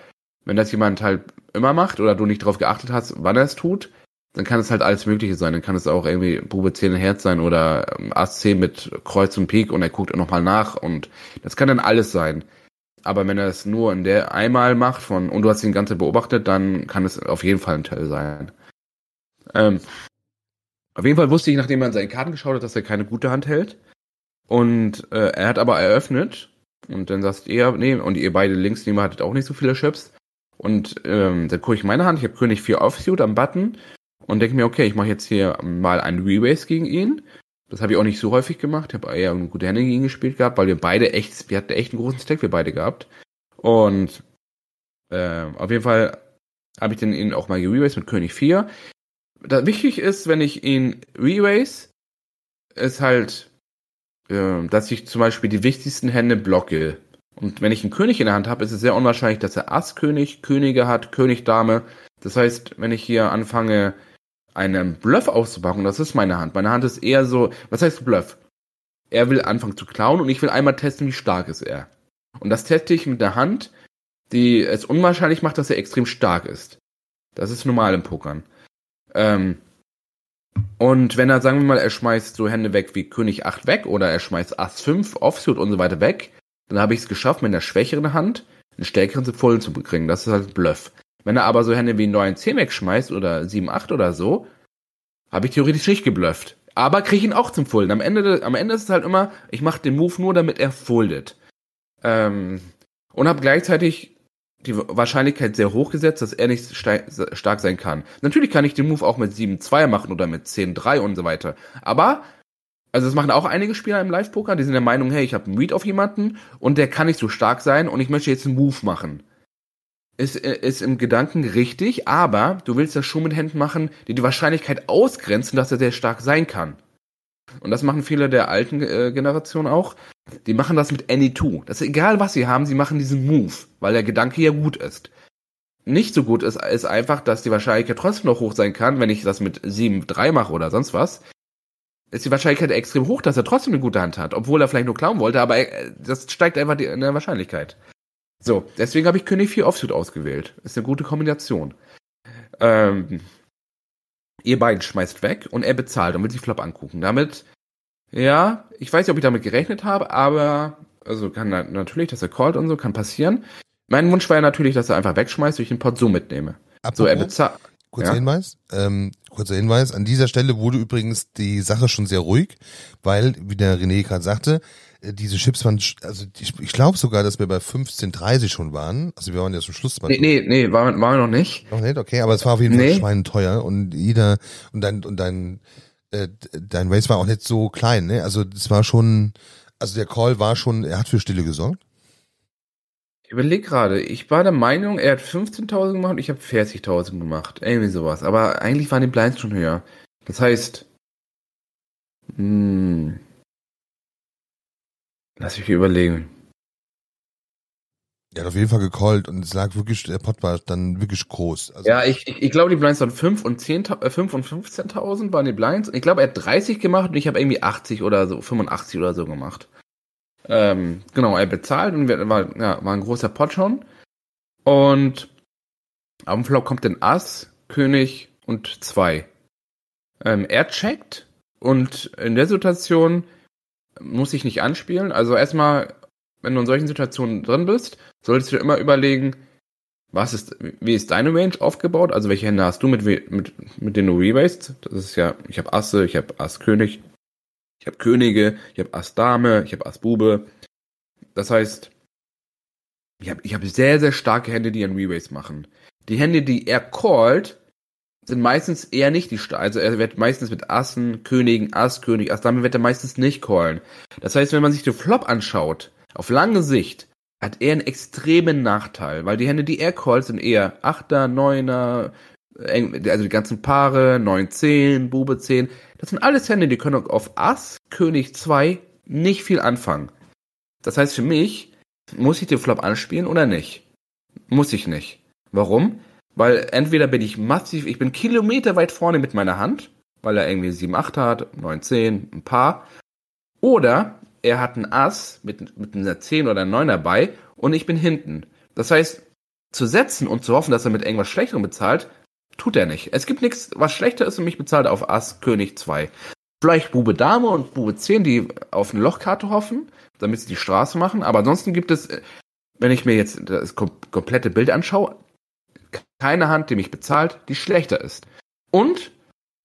wenn das jemand halt immer macht oder du nicht darauf geachtet hast, wann er es tut, dann kann es halt alles Mögliche sein. Dann kann es auch irgendwie Bube 10 Herz sein oder ähm, Ass 10 mit Kreuz und Pik und er guckt nochmal nach und das kann dann alles sein. Aber wenn er es nur in der einmal macht von und du hast ihn ganze beobachtet, dann kann es auf jeden Fall ein Teil sein. Ähm, auf jeden Fall wusste ich, nachdem er in seine Karten geschaut hat, dass er keine gute Hand hält. Und äh, er hat aber eröffnet und dann sagst ihr, nee, und ihr beide links neben hattet auch nicht so viele Chips. Und ähm, dann gucke ich meine Hand, ich habe König 4 Offsuit am Button und denke mir, okay, ich mache jetzt hier mal einen Rebase gegen ihn. Das habe ich auch nicht so häufig gemacht. Ich habe eher eine gute Hände gegen ihn gespielt gehabt, weil wir beide echt, wir hatten echt einen großen Stack, wir beide gehabt. Und äh, auf jeden Fall habe ich den ihn auch mal gerebase mit König 4. Da, wichtig ist, wenn ich ihn rebase, ist halt, äh, dass ich zum Beispiel die wichtigsten Hände blocke. Und wenn ich einen König in der Hand habe, ist es sehr unwahrscheinlich, dass er Ass König, Könige hat, König Dame. Das heißt, wenn ich hier anfange, einen Bluff auszupacken, das ist meine Hand. Meine Hand ist eher so, was heißt Bluff? Er will anfangen zu klauen und ich will einmal testen, wie stark ist er. Und das teste ich mit der Hand, die es unwahrscheinlich macht, dass er extrem stark ist. Das ist normal im Pokern. Ähm, Und wenn er, sagen wir mal, er schmeißt so Hände weg wie König 8 weg oder er schmeißt Ass 5, Offsuit und so weiter weg, dann habe ich es geschafft, mit einer schwächeren Hand einen stärkeren zu vollen zu bekriegen. Das ist halt Bluff. Wenn er aber so Hände wie 9, 10 wegschmeißt oder 7, 8 oder so, habe ich theoretisch nicht geblufft. Aber kriege ihn auch zum Folden. Am Ende, am Ende ist es halt immer, ich mache den Move nur, damit er foldet. Ähm, und habe gleichzeitig die Wahrscheinlichkeit sehr hoch gesetzt, dass er nicht stark sein kann. Natürlich kann ich den Move auch mit 7-2 machen oder mit 10-3 und so weiter. Aber, also das machen auch einige Spieler im Live-Poker, die sind der Meinung, hey, ich habe einen Read auf jemanden und der kann nicht so stark sein und ich möchte jetzt einen Move machen. Ist, ist im Gedanken richtig, aber du willst das schon mit Händen machen, die die Wahrscheinlichkeit ausgrenzen, dass er sehr stark sein kann. Und das machen viele der alten äh, Generation auch. Die machen das mit Any 2. Das ist egal, was sie haben, sie machen diesen Move, weil der Gedanke ja gut ist. Nicht so gut ist, ist einfach, dass die Wahrscheinlichkeit trotzdem noch hoch sein kann, wenn ich das mit 7-3 mache oder sonst was. Ist die Wahrscheinlichkeit extrem hoch, dass er trotzdem eine gute Hand hat, obwohl er vielleicht nur klauen wollte, aber das steigt einfach in der Wahrscheinlichkeit. So, deswegen habe ich König 4 Offsuit ausgewählt. Ist eine gute Kombination. Ähm, ihr beiden schmeißt weg und er bezahlt und will sich Flop angucken. Damit ja, ich weiß nicht, ob ich damit gerechnet habe, aber also kann natürlich, dass er callt und so, kann passieren. Mein Wunsch war ja natürlich, dass er einfach wegschmeißt, und ich den Pot so mitnehme. Apropos, so, er bezahlt. Kurzer ja. Hinweis, ähm, kurzer Hinweis. An dieser Stelle wurde übrigens die Sache schon sehr ruhig, weil, wie der René gerade sagte, äh, diese Chips waren, also ich, ich glaube sogar, dass wir bei 15,30 schon waren. Also wir waren ja zum Schluss. Nee, nee, nee, waren, waren wir noch nicht. Noch nicht, okay, aber es war auf jeden nee. Fall schweineteuer und jeder, und dein, und dein, äh, dein Race war auch nicht so klein, ne? Also das war schon, also der Call war schon, er hat für Stille gesorgt. Ich überlege gerade, ich war der Meinung, er hat 15.000 gemacht und ich habe 40.000 gemacht. Irgendwie sowas. Aber eigentlich waren die Blinds schon höher. Das heißt, mh, hm, lass mich überlegen. Er hat auf jeden Fall gecallt und es lag wirklich, der Pot war dann wirklich groß. Also ja, ich, ich, ich glaube, die Blinds waren 5 und 10, äh, 5 und 15.000 waren die Blinds. Ich glaube, er hat 30 gemacht und ich habe irgendwie 80 oder so, 85 oder so gemacht. Ähm, genau, er bezahlt und war, ja, war ein großer Pot schon. Und auf dem Flop kommt ein Ass, König und 2. Ähm, er checkt und in der Situation muss ich nicht anspielen. Also erstmal wenn du in solchen Situationen drin bist, solltest du immer überlegen, was ist, wie ist deine Range aufgebaut? Also welche Hände hast du, mit, mit, mit denen du rebased? Das ist ja, ich habe Asse, ich habe Ass König, ich habe Könige, ich habe Ass Dame, ich habe Ass Bube. Das heißt, ich habe ich hab sehr, sehr starke Hände, die einen Rebase machen. Die Hände, die er callt, sind meistens eher nicht die starken. Also er wird meistens mit Assen, Königen, Ass, König, Ass Dame wird er meistens nicht callen. Das heißt, wenn man sich den Flop anschaut, auf lange Sicht hat er einen extremen Nachteil, weil die Hände, die er callt, sind eher Achter, Neuner, also die ganzen Paare, 9, 10, Bube 10. Das sind alles Hände, die können auf Ass, König 2 nicht viel anfangen. Das heißt für mich, muss ich den Flop anspielen oder nicht? Muss ich nicht. Warum? Weil entweder bin ich massiv, ich bin Kilometer weit vorne mit meiner Hand, weil er irgendwie 7, 8 hat, 9, 10, ein Paar. Oder er hat ein Ass mit, mit einer 10 oder einer 9 dabei und ich bin hinten. Das heißt, zu setzen und zu hoffen, dass er mit irgendwas Schlechterem bezahlt, tut er nicht. Es gibt nichts, was schlechter ist und mich bezahlt auf Ass König 2. Vielleicht Bube Dame und Bube 10, die auf eine Lochkarte hoffen, damit sie die Straße machen. Aber ansonsten gibt es, wenn ich mir jetzt das komplette Bild anschaue, keine Hand, die mich bezahlt, die schlechter ist. Und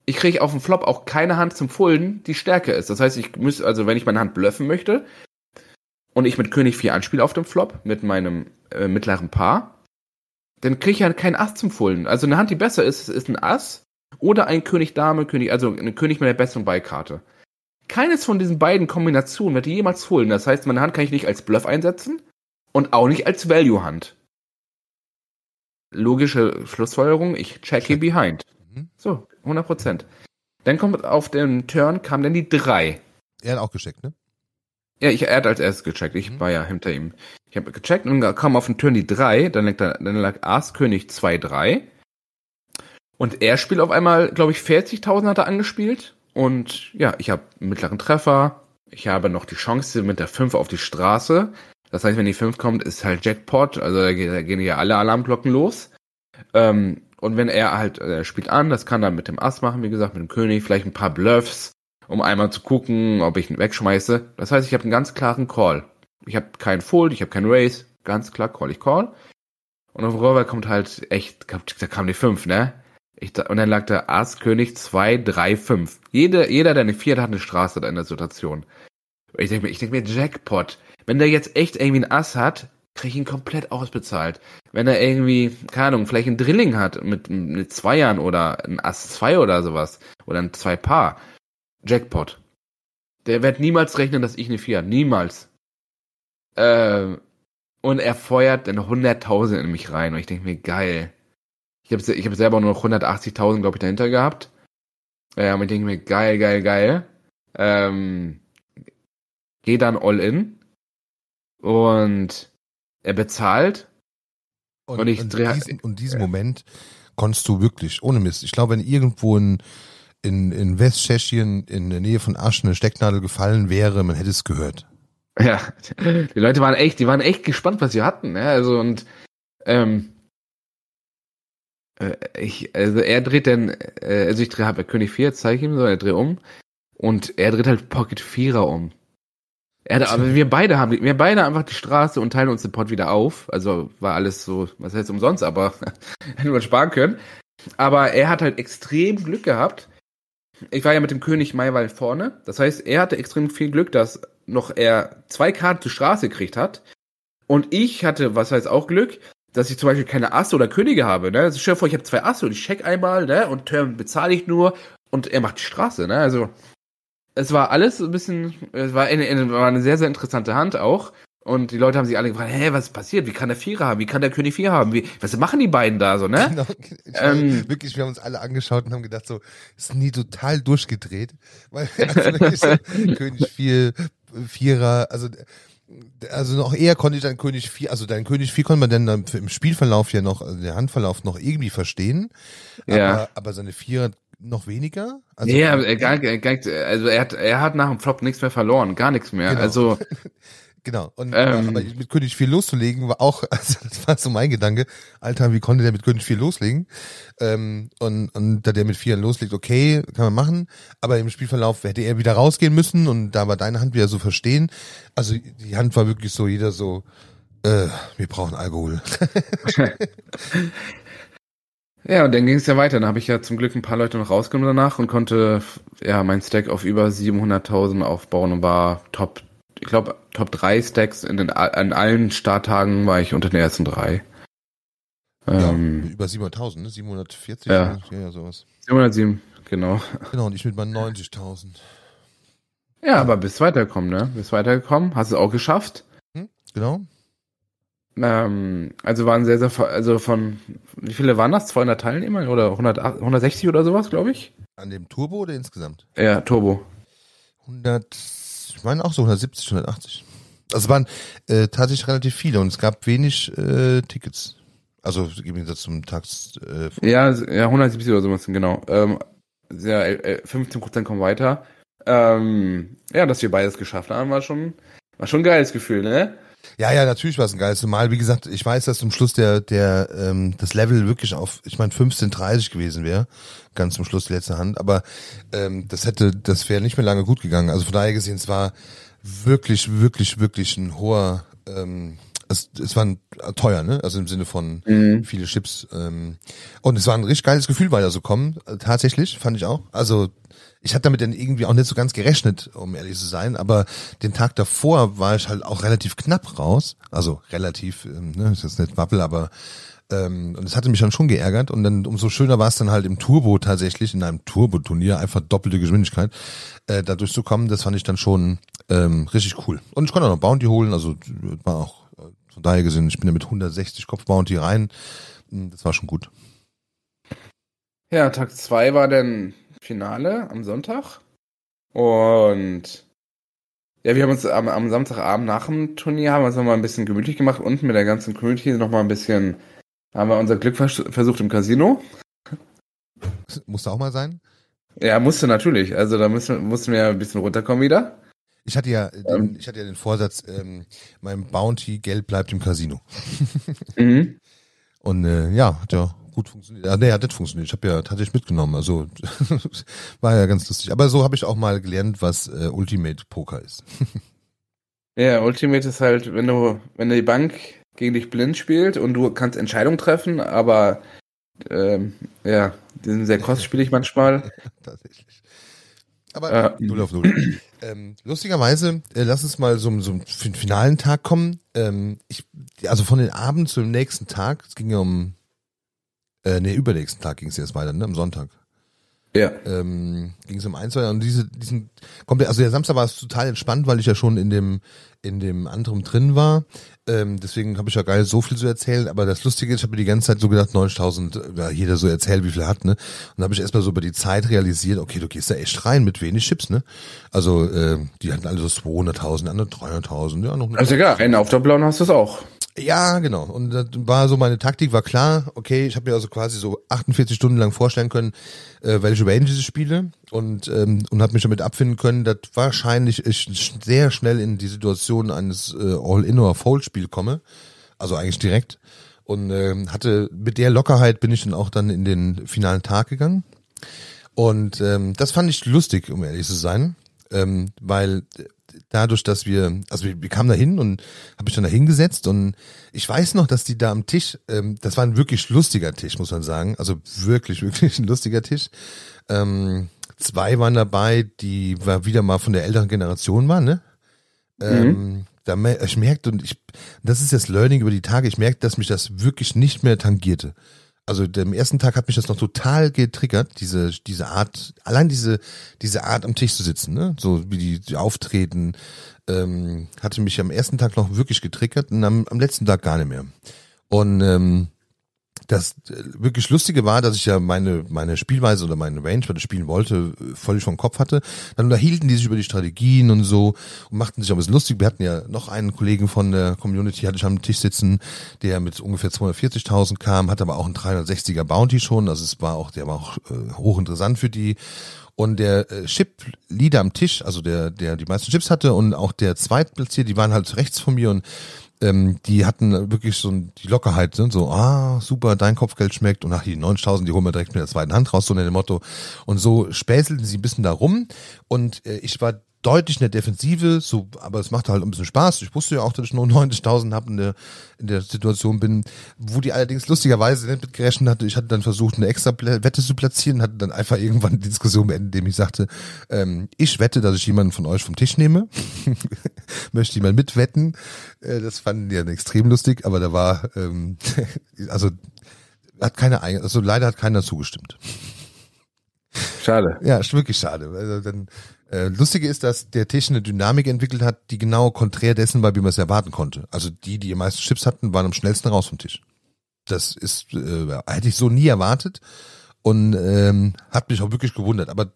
ich kriege auf dem Flop auch keine Hand zum Fulden, die stärker ist. Das heißt, ich muss, also wenn ich meine Hand bluffen möchte und ich mit König 4 anspiele auf dem Flop mit meinem äh, mittleren Paar, dann kriege ich ja keinen Ass zum Fulden. Also eine Hand, die besser ist, ist ein Ass oder ein König Dame, König, also ein König mit der besseren Beikarte. Keines von diesen beiden Kombinationen wird jemals fulden. Das heißt, meine Hand kann ich nicht als Bluff einsetzen und auch nicht als Value-Hand. Logische Schlussfolgerung, ich checke behind. Mhm. So, 100 Prozent. Dann kommt auf den Turn, kam dann die 3. Er hat auch gecheckt, ne? Ja, ich, er hat als erstes gecheckt. Ich mhm. war ja hinter ihm. Ich habe gecheckt und dann kam auf den Turn die 3. Dann lag, da, dann lag Ass König 2-3. Und er spielt auf einmal, glaube ich, 40.000 hat er angespielt. Und ja, ich habe einen mittleren Treffer. Ich habe noch die Chance mit der 5 auf die Straße. Das heißt, wenn die 5 kommt, ist halt Jackpot. Also da, gehen ja alle Alarmglocken los. Ähm, Und wenn er halt, er spielt an, das kann er mit dem Ass machen, wie gesagt, mit dem König, vielleicht ein paar Bluffs, um einmal zu gucken, ob ich ihn wegschmeiße. Das heißt, ich habe einen ganz klaren Call. Ich habe keinen Fold, ich habe keinen Race, ganz klar Call, ich Call. Und auf River kommt halt echt, da kam die 5, ne? Ich, und dann lag der Ass, König 2, 3, 5. Jeder, jeder, der eine 4 hat, eine Straße in der Situation. Ich denke mir, ich denke mir, Jackpot. Wenn der jetzt echt irgendwie ein Ass hat, krieg ich ihn komplett ausbezahlt. Wenn er irgendwie, keine Ahnung, vielleicht ein Drilling hat mit, mit Zweiern oder ein Ass 2 oder sowas. Oder ein zwei Paar. Jackpot. Der wird niemals rechnen, dass ich eine 4 habe. Niemals. Äh, und er feuert dann 100.000 in mich rein. Und ich denke mir, geil. Ich habe ich hab selber nur noch 180.000, glaube ich, dahinter gehabt. Und ich denke mir, geil, geil, geil. Ähm, geh dann all in. Und er bezahlt. Und, und ich und drehe. Diesen, und diesen Moment konntest du wirklich, ohne Mist. Ich glaube, wenn irgendwo in, in, in Westtschechien in der Nähe von Aschen eine Stecknadel gefallen wäre, man hätte es gehört. Ja, die Leute waren echt, die waren echt gespannt, was sie hatten. Ne? Also und ähm, äh, ich, also er dreht dann, äh, also ich drehe halt König 4, zeige ich ihm so, er dreht um und er dreht halt Pocket 4er um. Er hat, aber wir beide haben, wir beide einfach die Straße und teilen uns den Pot wieder auf. Also war alles so, was heißt umsonst, aber hätten wir sparen können. Aber er hat halt extrem Glück gehabt. Ich war ja mit dem König Maiwald vorne. Das heißt, er hatte extrem viel Glück, dass noch er zwei Karten zur Straße gekriegt hat. Und ich hatte, was heißt auch Glück, dass ich zum Beispiel keine Asse oder Könige habe. Ne? Also stell dir vor, ich habe zwei Asse und ich check einmal, ne? Und Turn bezahle ich nur und er macht die Straße, ne? Also es war alles ein bisschen, es war eine, war eine sehr, sehr interessante Hand auch. Und die Leute haben sich alle gefragt, hä, was ist passiert? Wie kann der Vierer haben? Wie kann der König Vier haben? Wie, was machen die beiden da so, ne? Genau. Ähm, wirklich, wir haben uns alle angeschaut und haben gedacht, so, ist nie total durchgedreht. Weil, also König Vier, Vierer, also, also noch eher konnte ich deinen König Vier, also deinen König Vier konnte man dann im Spielverlauf ja noch, also der Handverlauf noch irgendwie verstehen. Ja. Aber, aber seine Vierer noch weniger. Also, nee, er, gar, gar, also er hat, er hat nach dem Flop nichts mehr verloren, gar nichts mehr. Genau. Also Genau. Und ähm, aber mit König 4 loszulegen war auch, also das war so mein Gedanke, Alter, wie konnte der mit König 4 loslegen? Ähm, und, und da der mit 4 loslegt, okay, kann man machen, aber im Spielverlauf hätte er wieder rausgehen müssen und da war deine Hand wieder so verstehen. Also die Hand war wirklich so, jeder so, äh, wir brauchen Alkohol. Ja, und dann ging es ja weiter. Dann habe ich ja zum Glück ein paar Leute noch rausgenommen danach und konnte ja mein Stack auf über 700.000 aufbauen und war Top, ich glaube Top 3 Stacks in den an allen Starttagen war ich unter den ersten drei. Ja, ähm, über 700.000, ne? 740 ja. ja, sowas. 707, genau. Genau, und ich mit meinen 90.000. Ja, aber bist weitergekommen, ne? Bist weitergekommen, hast es auch geschafft. Hm, genau. Ähm, also waren sehr, sehr, also von, wie viele waren das? 200 Teilnehmer oder 100, 160 oder sowas, glaube ich? An dem Turbo oder insgesamt? Ja, Turbo. 100, ich meine auch so 170, 180. Also waren äh, tatsächlich relativ viele und es gab wenig äh, Tickets. Also im Gegensatz zum Tax. Äh, ja, ja, 170 oder sowas, genau. Ähm, ja, 15 Prozent kommen weiter. Ähm, ja, dass wir beides geschafft haben, war schon, war schon ein geiles Gefühl, ne? Ja, ja, natürlich war es ein geiles Mal. Wie gesagt, ich weiß, dass zum Schluss der, der, ähm, das Level wirklich auf, ich meine, 15,30 gewesen wäre. Ganz zum Schluss die letzte Hand. Aber ähm, das hätte, das wäre nicht mehr lange gut gegangen. Also von daher gesehen, es war wirklich, wirklich, wirklich ein hoher, ähm, es, es war ein, teuer, ne? Also im Sinne von mhm. viele Chips. Ähm, und es war ein richtig geiles Gefühl, weiter so kommen. Tatsächlich, fand ich auch. Also ich hatte damit dann irgendwie auch nicht so ganz gerechnet, um ehrlich zu sein, aber den Tag davor war ich halt auch relativ knapp raus. Also relativ, ähm, ne, ist jetzt nicht Wappel, aber ähm, und es hatte mich dann schon geärgert und dann umso schöner war es dann halt im Turbo tatsächlich, in einem Turbo-Turnier, einfach doppelte Geschwindigkeit, äh, da durchzukommen, das fand ich dann schon ähm, richtig cool. Und ich konnte auch noch Bounty holen, also war auch äh, von daher gesehen, ich bin ja mit 160 Kopf Bounty rein, hm, das war schon gut. Ja, Tag zwei war dann Finale am Sonntag. Und ja, wir haben uns am, am Samstagabend nach dem Turnier haben wir uns nochmal ein bisschen gemütlich gemacht. Unten mit der ganzen Community nochmal ein bisschen, haben wir unser Glück vers versucht im Casino. Musste auch mal sein? Ja, musste natürlich. Also da müssen, mussten wir ein bisschen runterkommen wieder. Ich hatte ja, den, ähm. ich hatte ja den Vorsatz, ähm, mein Bounty Geld bleibt im Casino. mhm. Und äh, ja, hat ja gut funktioniert. Ja, nee, hat nicht funktioniert. Ich habe ja tatsächlich mitgenommen. Also war ja ganz lustig. Aber so habe ich auch mal gelernt, was äh, Ultimate Poker ist. ja, Ultimate ist halt, wenn du, wenn die Bank gegen dich blind spielt und du kannst Entscheidungen treffen, aber ähm, ja, die sind sehr kostspielig manchmal. Tatsächlich. Aber ja. 0 auf 0. ähm, lustigerweise, äh, lass uns mal für den finalen Tag kommen. Ähm, ich, also von den Abend zum nächsten Tag, es ging ja um, äh, nee, übernächsten Tag ging es jetzt weiter, ne, am Sonntag. Ja. Ähm, ging es um ein, zwei und diese, diesen, kommt also der Samstag war es total entspannt, weil ich ja schon in dem, in dem anderen drin war. Ähm, deswegen habe ich ja geil so viel zu erzählen. Aber das Lustige ist, ich habe mir die ganze Zeit so gedacht, 90.000, ja, jeder so erzählt, wie viel er hat, ne? Und dann habe ich erstmal so über die Zeit realisiert, okay, du gehst da echt rein mit wenig Chips, ne? Also, äh, die hatten alle so 200.000, andere 300.000, ja, noch. Also egal, einen auf der blauen hast du es auch. Ja, genau. Und das war so meine Taktik, war klar, okay, ich habe mir also quasi so 48 Stunden lang vorstellen können, äh, welche Range ich spiele und, ähm, und habe mich damit abfinden können, dass wahrscheinlich ich sehr schnell in die Situation eines äh, All-In- oder Fold-Spiel komme. Also eigentlich direkt. Und ähm, hatte mit der Lockerheit bin ich dann auch dann in den finalen Tag gegangen. Und ähm, das fand ich lustig, um ehrlich zu sein. Ähm, weil dadurch, dass wir, also wir, wir kamen da hin und habe mich dann da hingesetzt und ich weiß noch, dass die da am Tisch, ähm, das war ein wirklich lustiger Tisch, muss man sagen, also wirklich, wirklich ein lustiger Tisch. Ähm, zwei waren dabei, die war wieder mal von der älteren Generation waren, ne? Ähm, mhm. da, ich merkte und ich, das ist das Learning über die Tage, ich merkte, dass mich das wirklich nicht mehr tangierte. Also dem ersten Tag hat mich das noch total getriggert, diese, diese Art, allein diese, diese Art am Tisch zu sitzen, ne? So wie die, die auftreten, ähm, hatte mich am ersten Tag noch wirklich getriggert und am, am letzten Tag gar nicht mehr. Und ähm, das äh, wirklich Lustige war, dass ich ja meine, meine Spielweise oder meine Range, was ich spielen wollte, völlig vom Kopf hatte. Dann unterhielten die sich über die Strategien und so und machten sich auch ein bisschen lustig. Wir hatten ja noch einen Kollegen von der Community, hatte ich am Tisch sitzen, der mit ungefähr 240.000 kam, hat aber auch einen 360er Bounty schon. Also es war auch, der war auch äh, hochinteressant für die. Und der äh, Chip-Leader am Tisch, also der, der die meisten Chips hatte und auch der Zweitplatzierte, die waren halt rechts von mir und ähm, die hatten wirklich so die Lockerheit, ne? so, ah, super, dein Kopfgeld schmeckt und ach, die 9000, die holen wir direkt mit der zweiten Hand raus, so in dem Motto. Und so späßelten sie ein bisschen da rum und äh, ich war deutlich in der Defensive, so, aber es macht halt ein bisschen Spaß. Ich wusste ja auch, dass ich nur 90.000 habe in der, in der Situation bin, wo die allerdings lustigerweise nicht mitgerechnet hatte. Ich hatte dann versucht, eine extra Wette zu platzieren, hatte dann einfach irgendwann die Diskussion beendet, indem ich sagte, ähm, ich wette, dass ich jemanden von euch vom Tisch nehme. Möchte jemand mitwetten? Äh, das fanden die dann extrem lustig, aber da war, ähm, also, hat keiner, also leider hat keiner zugestimmt. Schade. Ja, ist wirklich schade. Also dann, Lustige ist, dass der Tisch eine Dynamik entwickelt hat, die genau konträr dessen war, wie man es erwarten konnte. Also die, die die meisten Chips hatten, waren am schnellsten raus vom Tisch. Das ist, äh, hätte ich so nie erwartet und ähm, hat mich auch wirklich gewundert. Aber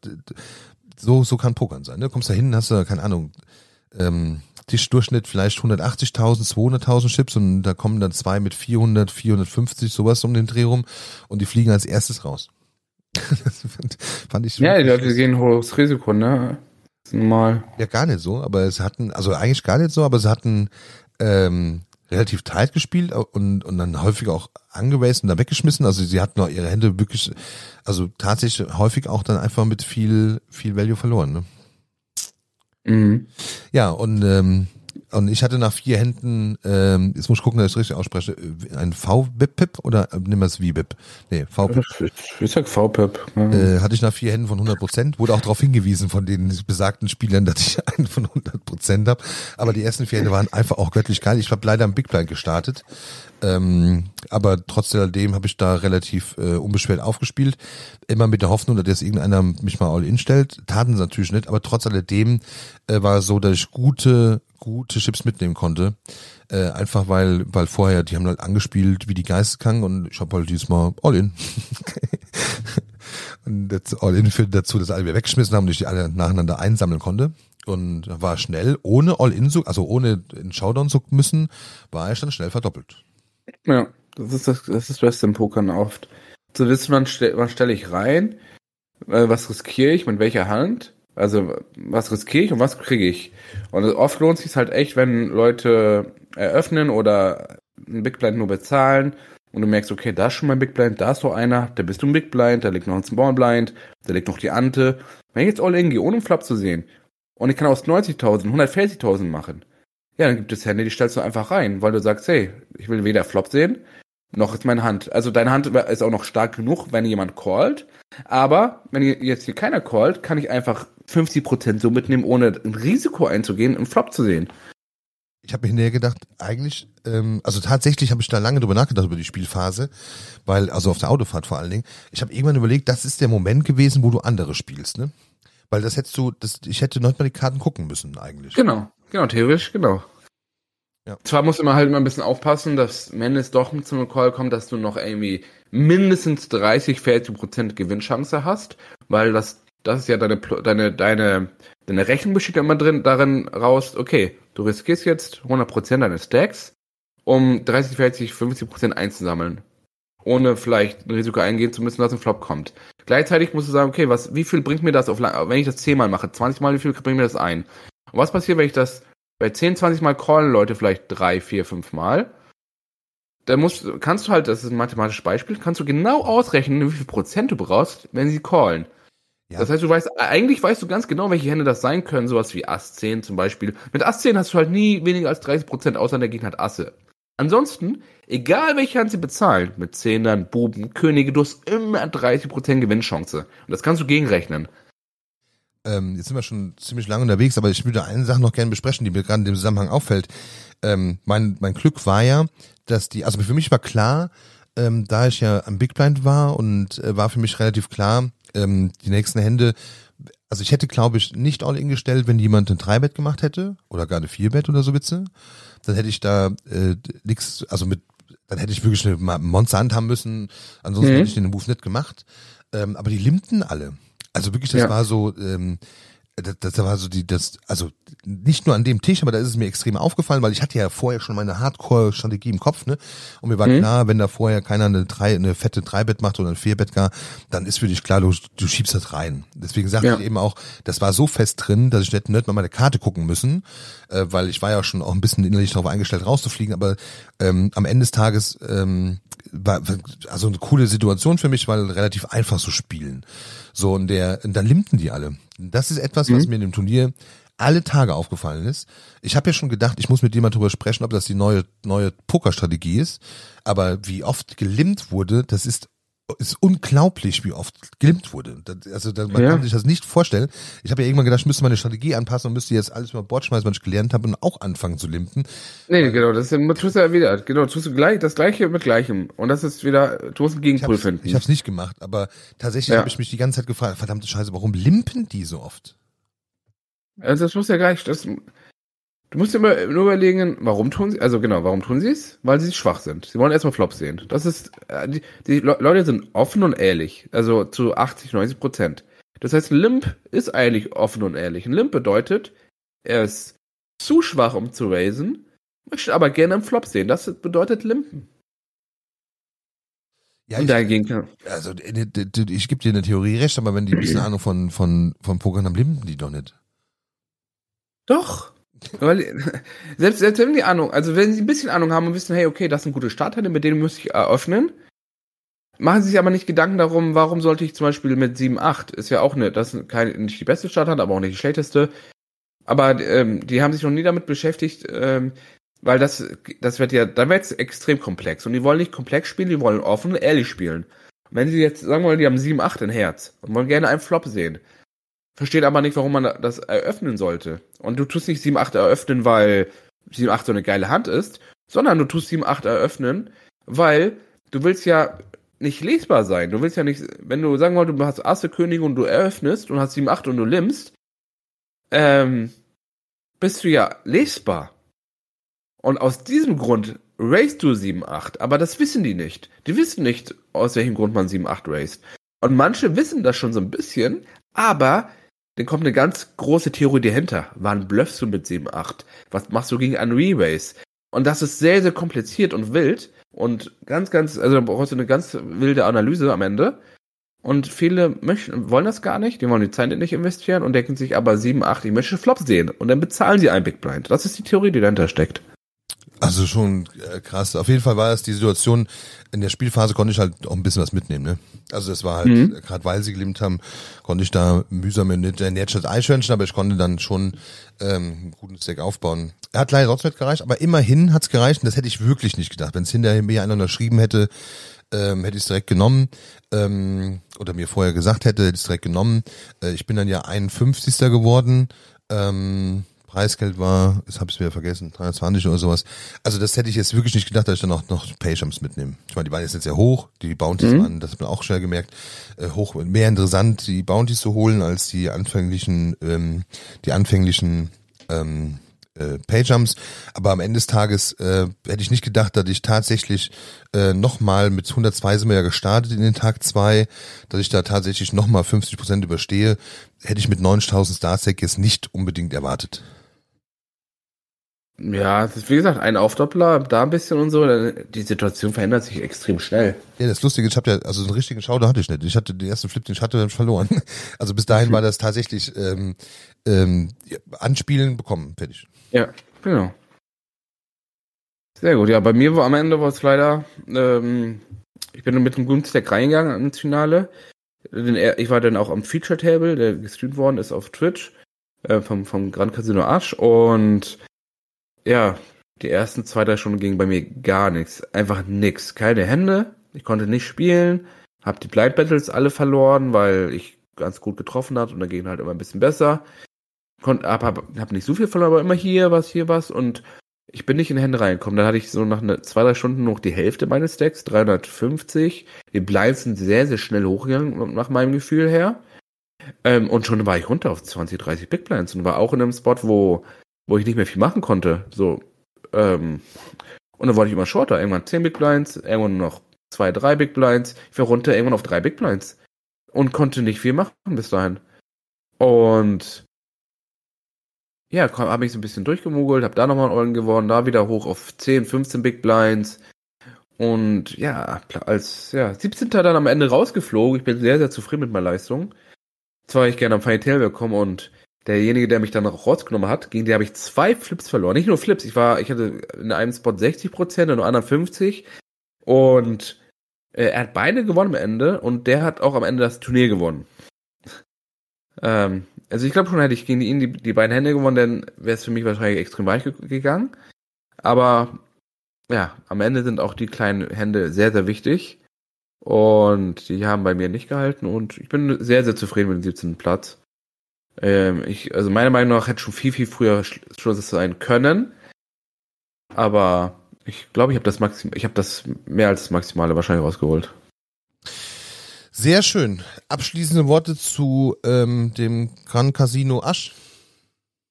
so, so kann Pokern sein. Ne? Kommst da hin, hast du, keine Ahnung, ähm, Tischdurchschnitt vielleicht 180.000, 200.000 Chips und da kommen dann zwei mit 400, 450, sowas um den Dreh rum und die fliegen als erstes raus. Das fand, ich Ja, die Leute gehen hohes Risiko, ne? Normal. Ja, gar nicht so, aber es hatten, also eigentlich gar nicht so, aber sie hatten ähm, relativ tight gespielt und, und dann häufig auch angeraced und da weggeschmissen. Also sie hatten auch ihre Hände wirklich, also tatsächlich häufig auch dann einfach mit viel, viel Value verloren. Ne? Mhm. Ja, und ähm, und ich hatte nach vier Händen, ähm, jetzt muss ich gucken, dass ich es richtig ausspreche, äh, ein V-Bip oder äh, nimm es V-Bip? Nee, V-Bip. Ich sag V-Pip. Äh, hatte ich nach vier Händen von 100 Prozent, wurde auch darauf hingewiesen von den besagten Spielern, dass ich einen von 100 Prozent habe. Aber die ersten vier Hände waren einfach auch göttlich geil. Ich habe leider am Big Blind gestartet. Ähm, aber trotzdem habe ich da relativ äh, unbeschwert aufgespielt. Immer mit der Hoffnung, dass jetzt irgendeiner mich mal all-in stellt. Taten sie natürlich nicht, aber trotz alledem äh, war es so, dass ich gute, gute Chips mitnehmen konnte. Äh, einfach weil, weil vorher, die haben halt angespielt wie die Geisteskranken und ich habe halt diesmal All-In. und das All-In führte dazu, dass alle wieder weggeschmissen haben und ich die alle nacheinander einsammeln konnte. Und war schnell, ohne All-In, also ohne in Showdown zu müssen, war ich dann schnell verdoppelt. Ja, das ist das, das ist Beste im Pokern oft. Zu wissen, wann, ste wann stelle ich rein, äh, was riskiere ich, mit welcher Hand, also was riskiere ich und was kriege ich. Und oft lohnt sich halt echt, wenn Leute eröffnen oder ein Big Blind nur bezahlen und du merkst, okay, da ist schon mein Big Blind, da ist noch einer, da bist du ein Big Blind, da liegt noch ein Small Blind, da liegt noch die Ante. Wenn ich jetzt all in gehe, ohne einen Flop zu sehen, und ich kann aus 90.000 140.000 machen, ja, dann gibt es Hände, die stellst du einfach rein, weil du sagst, hey, ich will weder Flop sehen, noch ist meine Hand. Also deine Hand ist auch noch stark genug, wenn jemand callt. Aber wenn jetzt hier keiner callt, kann ich einfach 50% so mitnehmen, ohne ein Risiko einzugehen, einen Flop zu sehen. Ich habe mir hinterher gedacht, eigentlich, ähm, also tatsächlich habe ich da lange drüber nachgedacht über die Spielphase, weil, also auf der Autofahrt vor allen Dingen, ich habe irgendwann überlegt, das ist der Moment gewesen, wo du andere spielst, ne? Weil das hättest du, das, ich hätte noch mal die Karten gucken müssen eigentlich. Genau, genau, theoretisch, genau. Ja. Zwar muss man halt immer ein bisschen aufpassen, dass wenn es doch zu einem Call kommt, dass du noch irgendwie mindestens 30, 40 Prozent Gewinnchance hast, weil das, das ist ja deine, deine, deine, deine Rechnung besteht ja immer drin, darin raus, okay, du riskierst jetzt 100 Prozent deines Stacks, um 30, 40, 50 Prozent einzusammeln. Ohne vielleicht ein Risiko eingehen zu müssen, dass ein Flop kommt. Gleichzeitig musst du sagen, okay, was, wie viel bringt mir das auf, wenn ich das 10 Mal mache, 20 Mal, wie viel bringt mir das ein? Und was passiert, wenn ich das bei 10, 20 Mal callen Leute vielleicht 3, 4, 5 Mal? Dann musst, kannst du halt, das ist ein mathematisches Beispiel, kannst du genau ausrechnen, wie viel Prozent du brauchst, wenn sie callen. Ja. Das heißt, du weißt, eigentlich weißt du ganz genau, welche Hände das sein können, sowas wie Ass 10 zum Beispiel. Mit Ass 10 hast du halt nie weniger als 30 Prozent, außer der Gegner hat Asse. Ansonsten, egal welche Hand sie bezahlen, mit Zehnern, Buben, Könige, du hast immer 30% Gewinnchance. Und das kannst du gegenrechnen. Ähm, jetzt sind wir schon ziemlich lange unterwegs, aber ich würde eine Sache noch gerne besprechen, die mir gerade in dem Zusammenhang auffällt. Ähm, mein, mein Glück war ja, dass die, also für mich war klar, ähm, da ich ja am Big Blind war und äh, war für mich relativ klar, ähm, die nächsten Hände also ich hätte, glaube ich, nicht All-In gestellt, wenn jemand ein Dreibett gemacht hätte oder gar eine Vierbett oder so Witze. Dann hätte ich da äh, nichts, also mit, dann hätte ich wirklich eine Monster Hand haben müssen. Ansonsten mhm. hätte ich den Move nicht gemacht. Ähm, aber die limmten alle. Also wirklich, das ja. war so, ähm, das, das war so die, das, also nicht nur an dem Tisch, aber da ist es mir extrem aufgefallen, weil ich hatte ja vorher schon meine Hardcore-Strategie im Kopf, ne? Und mir war mhm. klar, wenn da vorher keiner eine drei, eine fette Dreibett macht oder ein Vierbett gar, dann ist für dich klar, du, du schiebst das rein. Deswegen sagte ja. ich eben auch, das war so fest drin, dass ich nicht, nicht mal meine Karte gucken müssen, äh, weil ich war ja schon auch ein bisschen innerlich darauf eingestellt, rauszufliegen, aber ähm, am Ende des Tages ähm, war also eine coole Situation für mich, weil relativ einfach zu spielen. So, und der, und da limmten die alle. Das ist etwas, was mhm. mir in dem Turnier alle Tage aufgefallen ist. Ich habe ja schon gedacht, ich muss mit jemand darüber sprechen, ob das die neue neue Pokerstrategie ist. Aber wie oft gelimmt wurde, das ist ist unglaublich, wie oft gelimmt wurde. Also man ja. kann sich das nicht vorstellen. Ich habe ja irgendwann gedacht, ich müsste meine Strategie anpassen und müsste jetzt alles über Bord schmeißen, was ich gelernt habe und auch anfangen zu limpen. Nee, genau, das ist, tust du ja wieder. Genau, tust du gleich das gleiche mit gleichem. Und das ist wieder, du musst einen Gegenpol finden. Ich habe es nicht gemacht, aber tatsächlich ja. habe ich mich die ganze Zeit gefragt, verdammte Scheiße, warum limpen die so oft? Also das muss ja gleich, das, Du musst dir immer nur überlegen, warum tun sie, also genau, warum tun sie es? Weil sie schwach sind. Sie wollen erstmal Flops sehen. Das ist, äh, die, die Leute sind offen und ehrlich. Also zu 80, 90 Prozent. Das heißt, ein Limp ist eigentlich offen und ehrlich. Ein Limp bedeutet, er ist zu schwach, um zu raisen, möchte aber gerne einen Flop sehen. Das bedeutet Limpen. Ja, ich, also ich gebe dir eine Theorie recht, aber wenn die ein bisschen Ahnung von, von, von Pokern haben, limpen die doch nicht. Doch. Selbst, selbst wenn die Ahnung, also wenn sie ein bisschen Ahnung haben und wissen, hey, okay, das sind gute Startteile, mit denen muss ich eröffnen, machen sie sich aber nicht Gedanken darum, warum sollte ich zum Beispiel mit 7, 8, ist ja auch eine, das ist keine, nicht die beste Starthand, aber auch nicht die schlechteste. Aber ähm, die haben sich noch nie damit beschäftigt, ähm, weil das, das wird ja, dann wird es extrem komplex. Und die wollen nicht komplex spielen, die wollen offen und ehrlich spielen. wenn sie jetzt, sagen mal, die haben 7, 8 in Herz und wollen gerne einen Flop sehen, versteht aber nicht, warum man das eröffnen sollte. Und du tust nicht 7-8 eröffnen, weil 7-8 so eine geile Hand ist, sondern du tust 7-8 eröffnen, weil du willst ja nicht lesbar sein. Du willst ja nicht, wenn du sagen wolltest, du hast Asse König und du eröffnest und hast 7-8 und du limmst, ähm, bist du ja lesbar. Und aus diesem Grund racest du 7-8, aber das wissen die nicht. Die wissen nicht, aus welchem Grund man 7-8 raced. Und manche wissen das schon so ein bisschen, aber dann kommt eine ganz große Theorie dahinter. Wann bluffst du mit 7-8? Was machst du gegen einen Re-Race? Und das ist sehr, sehr kompliziert und wild und ganz, ganz, also da brauchst du eine ganz wilde Analyse am Ende. Und viele möchten, wollen das gar nicht, die wollen die Zeit nicht investieren und denken sich aber 7, 8, ich möchte Flops sehen. Und dann bezahlen sie ein Big Blind. Das ist die Theorie, die dahinter steckt. Also schon äh, krass. Auf jeden Fall war es die Situation, in der Spielphase konnte ich halt auch ein bisschen was mitnehmen. Ne? Also das war halt, mhm. gerade weil sie gelimmt haben, konnte ich da mühsam in der Netstadt einschwänzen, aber ich konnte dann schon ähm, einen guten Stack aufbauen. Er hat leider trotzdem nicht gereicht, aber immerhin hat's gereicht und das hätte ich wirklich nicht gedacht. Wenn es hinterher mir einer unterschrieben hätte, ähm, hätte ich es direkt genommen ähm, oder mir vorher gesagt hätte, hätte ich es direkt genommen. Äh, ich bin dann ja 51. geworden. Ähm, Preisgeld war, jetzt habe ich es wieder vergessen, 23 oder sowas. Also das hätte ich jetzt wirklich nicht gedacht, dass ich dann auch noch Payjumps mitnehme. Ich meine, die waren jetzt sehr hoch, die Bounties mhm. waren, das hat man auch schnell gemerkt, äh, hoch, mehr interessant, die Bounties zu holen, als die anfänglichen, ähm, die anfänglichen ähm, äh, Payjumps. Aber am Ende des Tages äh, hätte ich nicht gedacht, dass ich tatsächlich äh, nochmal mit 102 sind wir ja gestartet in den Tag zwei, dass ich da tatsächlich nochmal 50 Prozent überstehe, hätte ich mit 90.000 Starstack jetzt nicht unbedingt erwartet. Ja, das ist wie gesagt ein Aufdoppler, da ein bisschen und so. Die Situation verändert sich extrem schnell. Ja, das Lustige, ich habe ja, also einen richtigen Schau, da hatte ich nicht. Ich hatte den ersten Flip, den ich hatte, dann verloren. Also bis dahin war das tatsächlich ähm, ähm, Anspielen bekommen, fertig. Ja, genau. Sehr gut. Ja, bei mir war am Ende war es leider, ähm, ich bin mit einem guten Stack reingegangen ins Finale. Ich war dann auch am Feature Table, der gestreamt worden ist auf Twitch äh, vom, vom Grand Casino Asch und ja, die ersten zwei, drei Stunden gingen bei mir gar nichts. Einfach nix. Keine Hände. Ich konnte nicht spielen. Hab die Blind Battles alle verloren, weil ich ganz gut getroffen hat und dann ging halt immer ein bisschen besser. Konnt, hab, hab, hab nicht so viel verloren, aber immer hier was, hier was und ich bin nicht in Hände reingekommen. Dann hatte ich so nach ne, zwei, drei Stunden noch die Hälfte meines Decks, 350. Die Blinds sind sehr, sehr schnell hochgegangen, nach meinem Gefühl her. Ähm, und schon war ich runter auf 20, 30 Big Blinds und war auch in einem Spot, wo wo ich nicht mehr viel machen konnte. So, ähm, und dann wollte ich immer shorter. Irgendwann 10 Big Blinds, irgendwann noch 2, 3 Big Blinds. Ich war runter irgendwann auf 3 Big Blinds. Und konnte nicht viel machen bis dahin. Und ja, habe ich so ein bisschen durchgemogelt, habe da nochmal einen Eulen gewonnen, da wieder hoch auf 10, 15 Big Blinds. Und ja, als ja, 17. dann am Ende rausgeflogen. Ich bin sehr, sehr zufrieden mit meiner Leistung. Zwar ich gerne am Final Tail bekommen und derjenige, der mich dann rausgenommen hat, gegen den habe ich zwei Flips verloren. Nicht nur Flips, ich war, ich hatte in einem Spot 60 Prozent, in einem anderen 50 und äh, er hat beide gewonnen am Ende und der hat auch am Ende das Turnier gewonnen. ähm, also ich glaube schon, hätte ich gegen ihn die, die beiden Hände gewonnen, dann wäre es für mich wahrscheinlich extrem weich gegangen. Aber ja, am Ende sind auch die kleinen Hände sehr, sehr wichtig. Und die haben bei mir nicht gehalten und ich bin sehr, sehr zufrieden mit dem 17. Platz. Ähm, ich, also meiner Meinung nach hätte schon viel, viel früher Schluss sein können. Aber ich glaube, ich habe das Maxim ich habe das mehr als das Maximale wahrscheinlich rausgeholt. Sehr schön. Abschließende Worte zu ähm, dem Gran Casino Asch.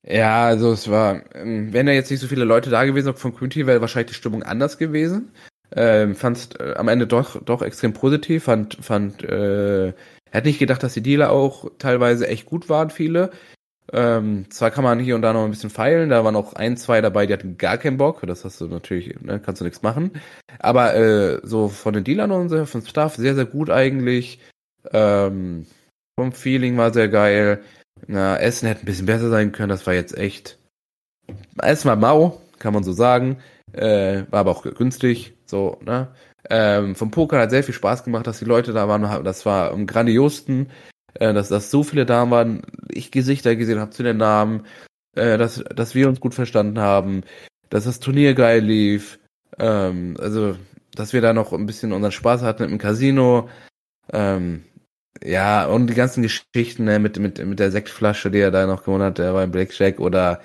Ja, also es war, ähm, wenn da jetzt nicht so viele Leute da gewesen von Community, wäre wahrscheinlich die Stimmung anders gewesen. Ähm, fand äh, am Ende doch doch extrem positiv, fand fand äh, hat nicht gedacht, dass die Dealer auch teilweise echt gut waren, viele. Ähm, zwar kann man hier und da noch ein bisschen feilen, da waren auch ein, zwei dabei, die hatten gar keinen Bock, das hast du natürlich, ne, kannst du nichts machen. Aber äh, so von den Dealern und so, von Staff, sehr, sehr gut eigentlich. Ähm, vom Feeling war sehr geil. Na, Essen hätte ein bisschen besser sein können, das war jetzt echt. War mau, kann man so sagen. Äh, war aber auch günstig, so, ne? Ähm, vom Poker hat sehr viel Spaß gemacht, dass die Leute da waren. Das war am grandiosten, äh, dass, dass so viele da waren. Ich Gesichter gesehen habe zu den Namen, äh, dass, dass wir uns gut verstanden haben, dass das Turnier geil lief. Ähm, also, dass wir da noch ein bisschen unseren Spaß hatten im Casino. Ähm, ja, und die ganzen Geschichten ne, mit, mit, mit der Sektflasche, die er da noch gewonnen hat, der war im Blackjack oder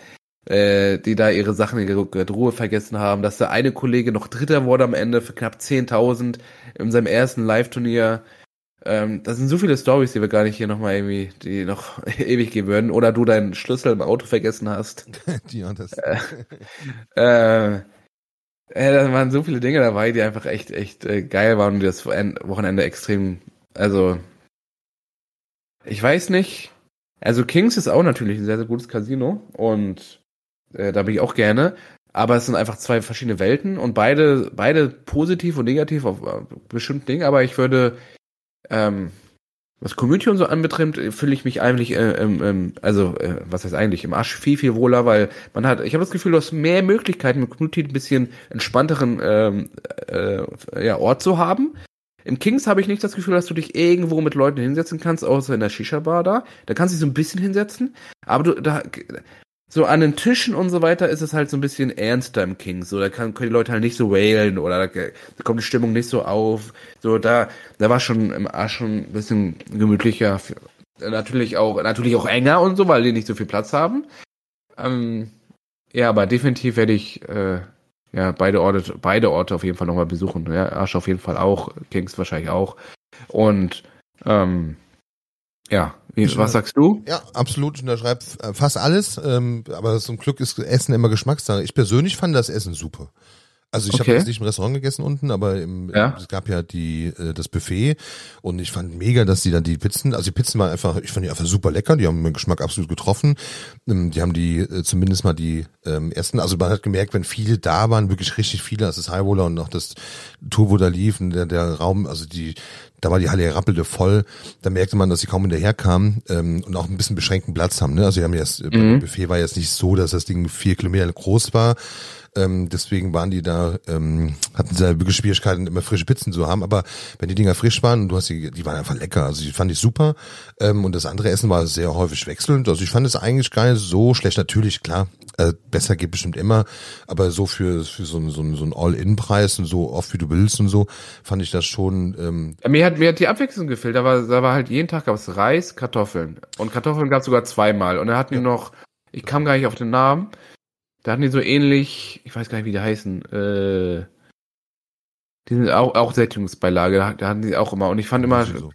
äh, die da ihre Sachen in der Ruhe vergessen haben, dass der eine Kollege noch Dritter wurde am Ende für knapp 10.000 in seinem ersten Live-Turnier. Ähm, das sind so viele Stories, die wir gar nicht hier nochmal irgendwie, die noch ewig gehen würden. Oder du deinen Schlüssel im Auto vergessen hast. die und das. Äh, äh, äh, da waren so viele Dinge dabei, die einfach echt, echt äh, geil waren und das Wochenende extrem, also ich weiß nicht. Also Kings ist auch natürlich ein sehr, sehr gutes Casino und äh, da bin ich auch gerne. Aber es sind einfach zwei verschiedene Welten und beide, beide positiv und negativ auf äh, bestimmten Dingen. Aber ich würde, ähm, was Community und so anbetrifft, fühle ich mich eigentlich, äh, ähm, also äh, was heißt eigentlich, im Arsch viel, viel wohler, weil man hat, ich habe das Gefühl, du hast mehr Möglichkeiten, mit Community ein bisschen entspannteren ähm, äh, ja, Ort zu haben. Im Kings habe ich nicht das Gefühl, dass du dich irgendwo mit Leuten hinsetzen kannst, außer in der Shisha-Bar da. Da kannst du dich so ein bisschen hinsetzen, aber du, da, so an den Tischen und so weiter ist es halt so ein bisschen ernster im King. So, da kann, können die Leute halt nicht so wailen oder da, da kommt die Stimmung nicht so auf. So, da, da war schon im Arsch schon ein bisschen gemütlicher. Natürlich auch, natürlich auch enger und so, weil die nicht so viel Platz haben. Ähm, ja, aber definitiv werde ich äh, ja beide Orte, beide Orte auf jeden Fall nochmal besuchen. Ja, Arsch auf jeden Fall auch, Kings wahrscheinlich auch. Und ähm, ja, wie, was sagst du? Ja, absolut. Ich unterschreibe äh, fast alles. Ähm, aber zum Glück ist Essen immer Geschmackssache. Ich persönlich fand das Essen super. Also ich okay. habe jetzt nicht im Restaurant gegessen unten, aber im, ja. es gab ja die äh, das Buffet und ich fand mega, dass die dann die Pizzen, also die Pizzen waren einfach, ich fand die einfach super lecker, die haben meinen Geschmack absolut getroffen. Ähm, die haben die äh, zumindest mal die ähm, ersten, also man hat gemerkt, wenn viele da waren, wirklich richtig viele, also das Highroller und noch das Turbo da lief, und der, der Raum, also die da war die Halle rappelte voll. Da merkte man, dass sie kaum hinterherkamen ähm, und auch ein bisschen beschränkten Platz haben. Ne? Also wir haben jetzt, mhm. Buffet war jetzt nicht so, dass das Ding vier Kilometer groß war. Ähm, deswegen waren die da, ähm, hatten sie wirklich Schwierigkeiten, immer frische Pizzen zu haben. Aber wenn die Dinger frisch waren du hast die, die waren einfach lecker. Also die fand ich super. Ähm, und das andere Essen war sehr häufig wechselnd. Also ich fand es eigentlich gar nicht so schlecht. Natürlich, klar, äh, besser geht bestimmt immer. Aber so für, für so, so, so einen All-In-Preis und so oft wie du willst und so, fand ich das schon. Ähm, ja, mir hat mir hat die Abwechslung gefehlt. Da war, da war halt jeden Tag gab es Reis, Kartoffeln. Und Kartoffeln gab es sogar zweimal. Und dann hatten ja. die noch, ich kam gar nicht auf den Namen. Da hatten die so ähnlich, ich weiß gar nicht, wie die heißen, äh, die sind auch, auch Sättigungsbeilage, da, da hatten die auch immer. Und ich fand immer. Also,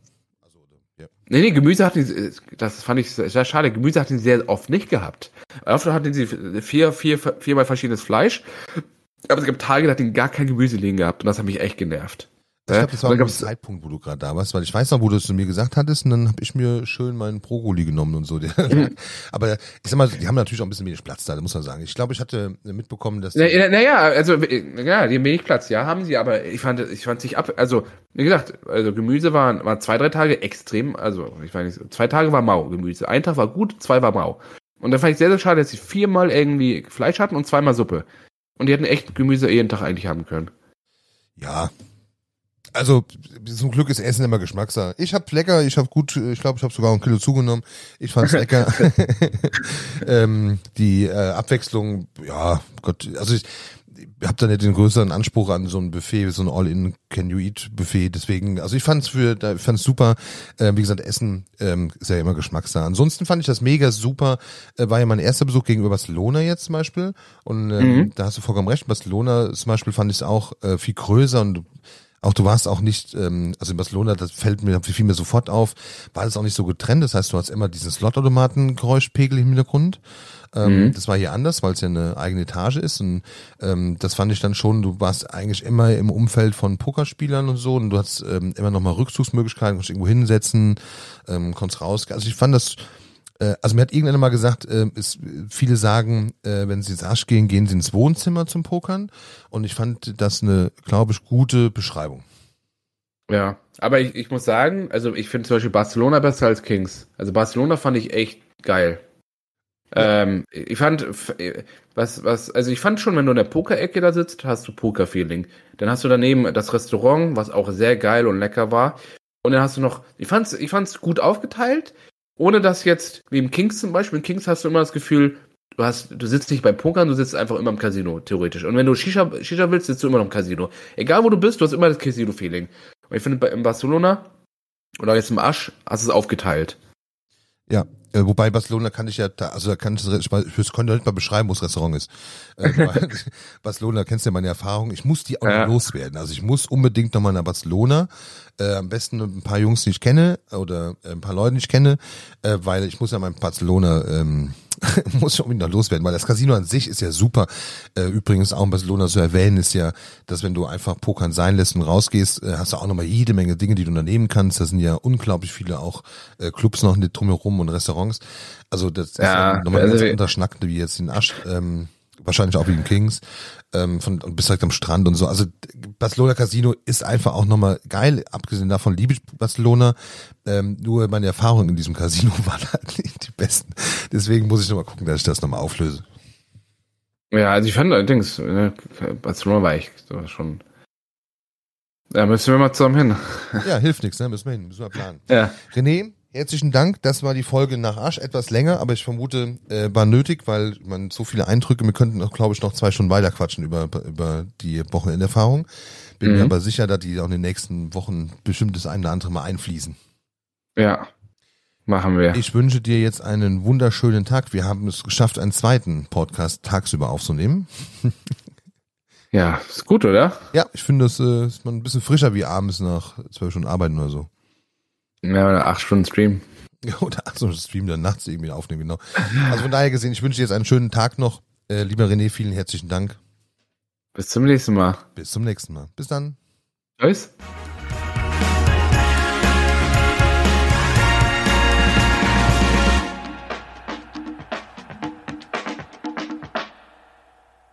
ja. Nee, nee, Gemüse hatten die, das fand ich sehr schade, Gemüse hatten sie sehr oft nicht gehabt. Oft hatten sie vier, vier, viermal verschiedenes Fleisch, aber es gab Tage, da hatten die gar kein Gemüse liegen gehabt und das hat mich echt genervt. Ich glaube, das war der Zeitpunkt, wo du gerade da warst, weil ich weiß noch, wo du es zu mir gesagt hattest und dann habe ich mir schön meinen Progoli genommen und so. Aber ich sag mal, die haben natürlich auch ein bisschen wenig Platz da, muss man sagen. Ich glaube, ich hatte mitbekommen, dass... Naja, na, na also ja, die haben wenig Platz, ja, haben sie, aber ich fand, ich fand sich ab, also wie gesagt, also Gemüse war, war zwei, drei Tage extrem, also ich weiß nicht, zwei Tage war mau Gemüse, ein Tag war gut, zwei war mau. Und da fand ich sehr, sehr schade, dass sie viermal irgendwie Fleisch hatten und zweimal Suppe. Und die hätten echt Gemüse jeden Tag eigentlich haben können. Ja, also zum Glück ist Essen immer Geschmackssache. Ich hab lecker, ich hab gut, ich glaube, ich habe sogar ein Kilo zugenommen. Ich fand's lecker. ähm, die äh, Abwechslung, ja, Gott, also ich, ich habe da nicht den größeren Anspruch an so ein Buffet, so ein All-in-Can-You-Eat-Buffet. Deswegen, also ich fand's für, ich fand's super. Äh, wie gesagt, Essen ähm, ist ja immer Geschmackssache. Ansonsten fand ich das mega super. Äh, war ja mein erster Besuch gegenüber Barcelona jetzt zum Beispiel. Und ähm, mhm. da hast du vollkommen recht. Barcelona zum Beispiel fand ich es auch äh, viel größer und auch du warst auch nicht, ähm, also in Barcelona, das fällt mir, fiel mir sofort auf, war das auch nicht so getrennt. Das heißt, du hast immer diesen Slotautomaten-Geräuschpegel im Hintergrund. Ähm, mhm. Das war hier anders, weil es ja eine eigene Etage ist. Und ähm, das fand ich dann schon, du warst eigentlich immer im Umfeld von Pokerspielern und so und du hast ähm, immer nochmal Rückzugsmöglichkeiten, konntest irgendwo hinsetzen, ähm, konntest raus. Also ich fand das äh, also mir hat irgendeiner mal gesagt, äh, ist, viele sagen, äh, wenn sie ins Arsch gehen, gehen sie ins Wohnzimmer zum Pokern. Und ich fand das eine, glaube ich, gute Beschreibung. Ja, aber ich, ich muss sagen, also ich finde zum Beispiel Barcelona besser als Kings. Also Barcelona fand ich echt geil. Ja. Ähm, ich fand, was, was, also ich fand schon, wenn du in der Pokerecke da sitzt, hast du Poker-Feeling. Dann hast du daneben das Restaurant, was auch sehr geil und lecker war. Und dann hast du noch, ich fand's, ich fand's gut aufgeteilt ohne dass jetzt, wie im Kings zum Beispiel, in Kings hast du immer das Gefühl, du hast, du sitzt nicht beim Pokern, du sitzt einfach immer im Casino, theoretisch. Und wenn du Shisha, Shisha willst, sitzt du immer noch im Casino. Egal wo du bist, du hast immer das Casino-Feeling. Und ich finde, bei, in Barcelona oder jetzt im Asch hast du es aufgeteilt. Ja, äh, wobei Barcelona kann ich ja, da, also da kann ich, ich, ich könnte nicht mal beschreiben, wo das Restaurant ist. Äh, Barcelona, kennst du ja meine Erfahrung. Ich muss die auch ja. loswerden. Also ich muss unbedingt nochmal nach Barcelona. Äh, am besten ein paar Jungs, die ich kenne oder äh, ein paar Leute, die ich kenne, äh, weil ich muss ja mein Barcelona ähm, muss ich unbedingt noch loswerden, weil das Casino an sich ist ja super. Äh, übrigens auch in Barcelona zu erwähnen ist ja, dass wenn du einfach Pokern sein lässt und rausgehst, äh, hast du auch nochmal jede Menge Dinge, die du unternehmen kannst. Da sind ja unglaublich viele auch äh, Clubs noch drumherum und Restaurants. Also das ja, ist ja nochmal also ganz unterschnackt wie jetzt in Asch. Ähm, wahrscheinlich auch wegen Kings, ähm, von, und bist direkt am Strand und so. Also Barcelona Casino ist einfach auch nochmal geil. Abgesehen davon liebe ich Barcelona. Ähm, nur meine Erfahrungen in diesem Casino waren halt nicht die besten. Deswegen muss ich nochmal gucken, dass ich das nochmal auflöse. Ja, also ich fand allerdings, äh, Barcelona war ich schon. Ja, müssen wir mal zusammen hin. Ja, hilft nichts, ne? Müssen wir hin, müssen wir planen. Ja. René, herzlichen Dank. Das war die Folge nach Arsch. Etwas länger, aber ich vermute, äh, war nötig, weil man so viele Eindrücke, wir könnten auch, glaube ich, noch zwei Stunden weiter quatschen über, über die Wochenenderfahrung. Bin mir Mhm. aber sicher, dass die auch in den nächsten Wochen bestimmt das eine oder andere mal einfließen. Ja. Machen wir. Ich wünsche dir jetzt einen wunderschönen Tag. Wir haben es geschafft, einen zweiten Podcast tagsüber aufzunehmen. Ja, ist gut, oder? Ja, ich finde, das äh, ist man ein bisschen frischer wie abends nach zwölf Stunden Arbeiten oder so. Ja, oder acht Stunden Stream. Ja, Oder so ein Stream dann nachts irgendwie aufnehmen, genau. Also von daher gesehen, ich wünsche dir jetzt einen schönen Tag noch. Äh, lieber René, vielen herzlichen Dank. Bis zum nächsten Mal. Bis zum nächsten Mal. Bis dann. Tschüss.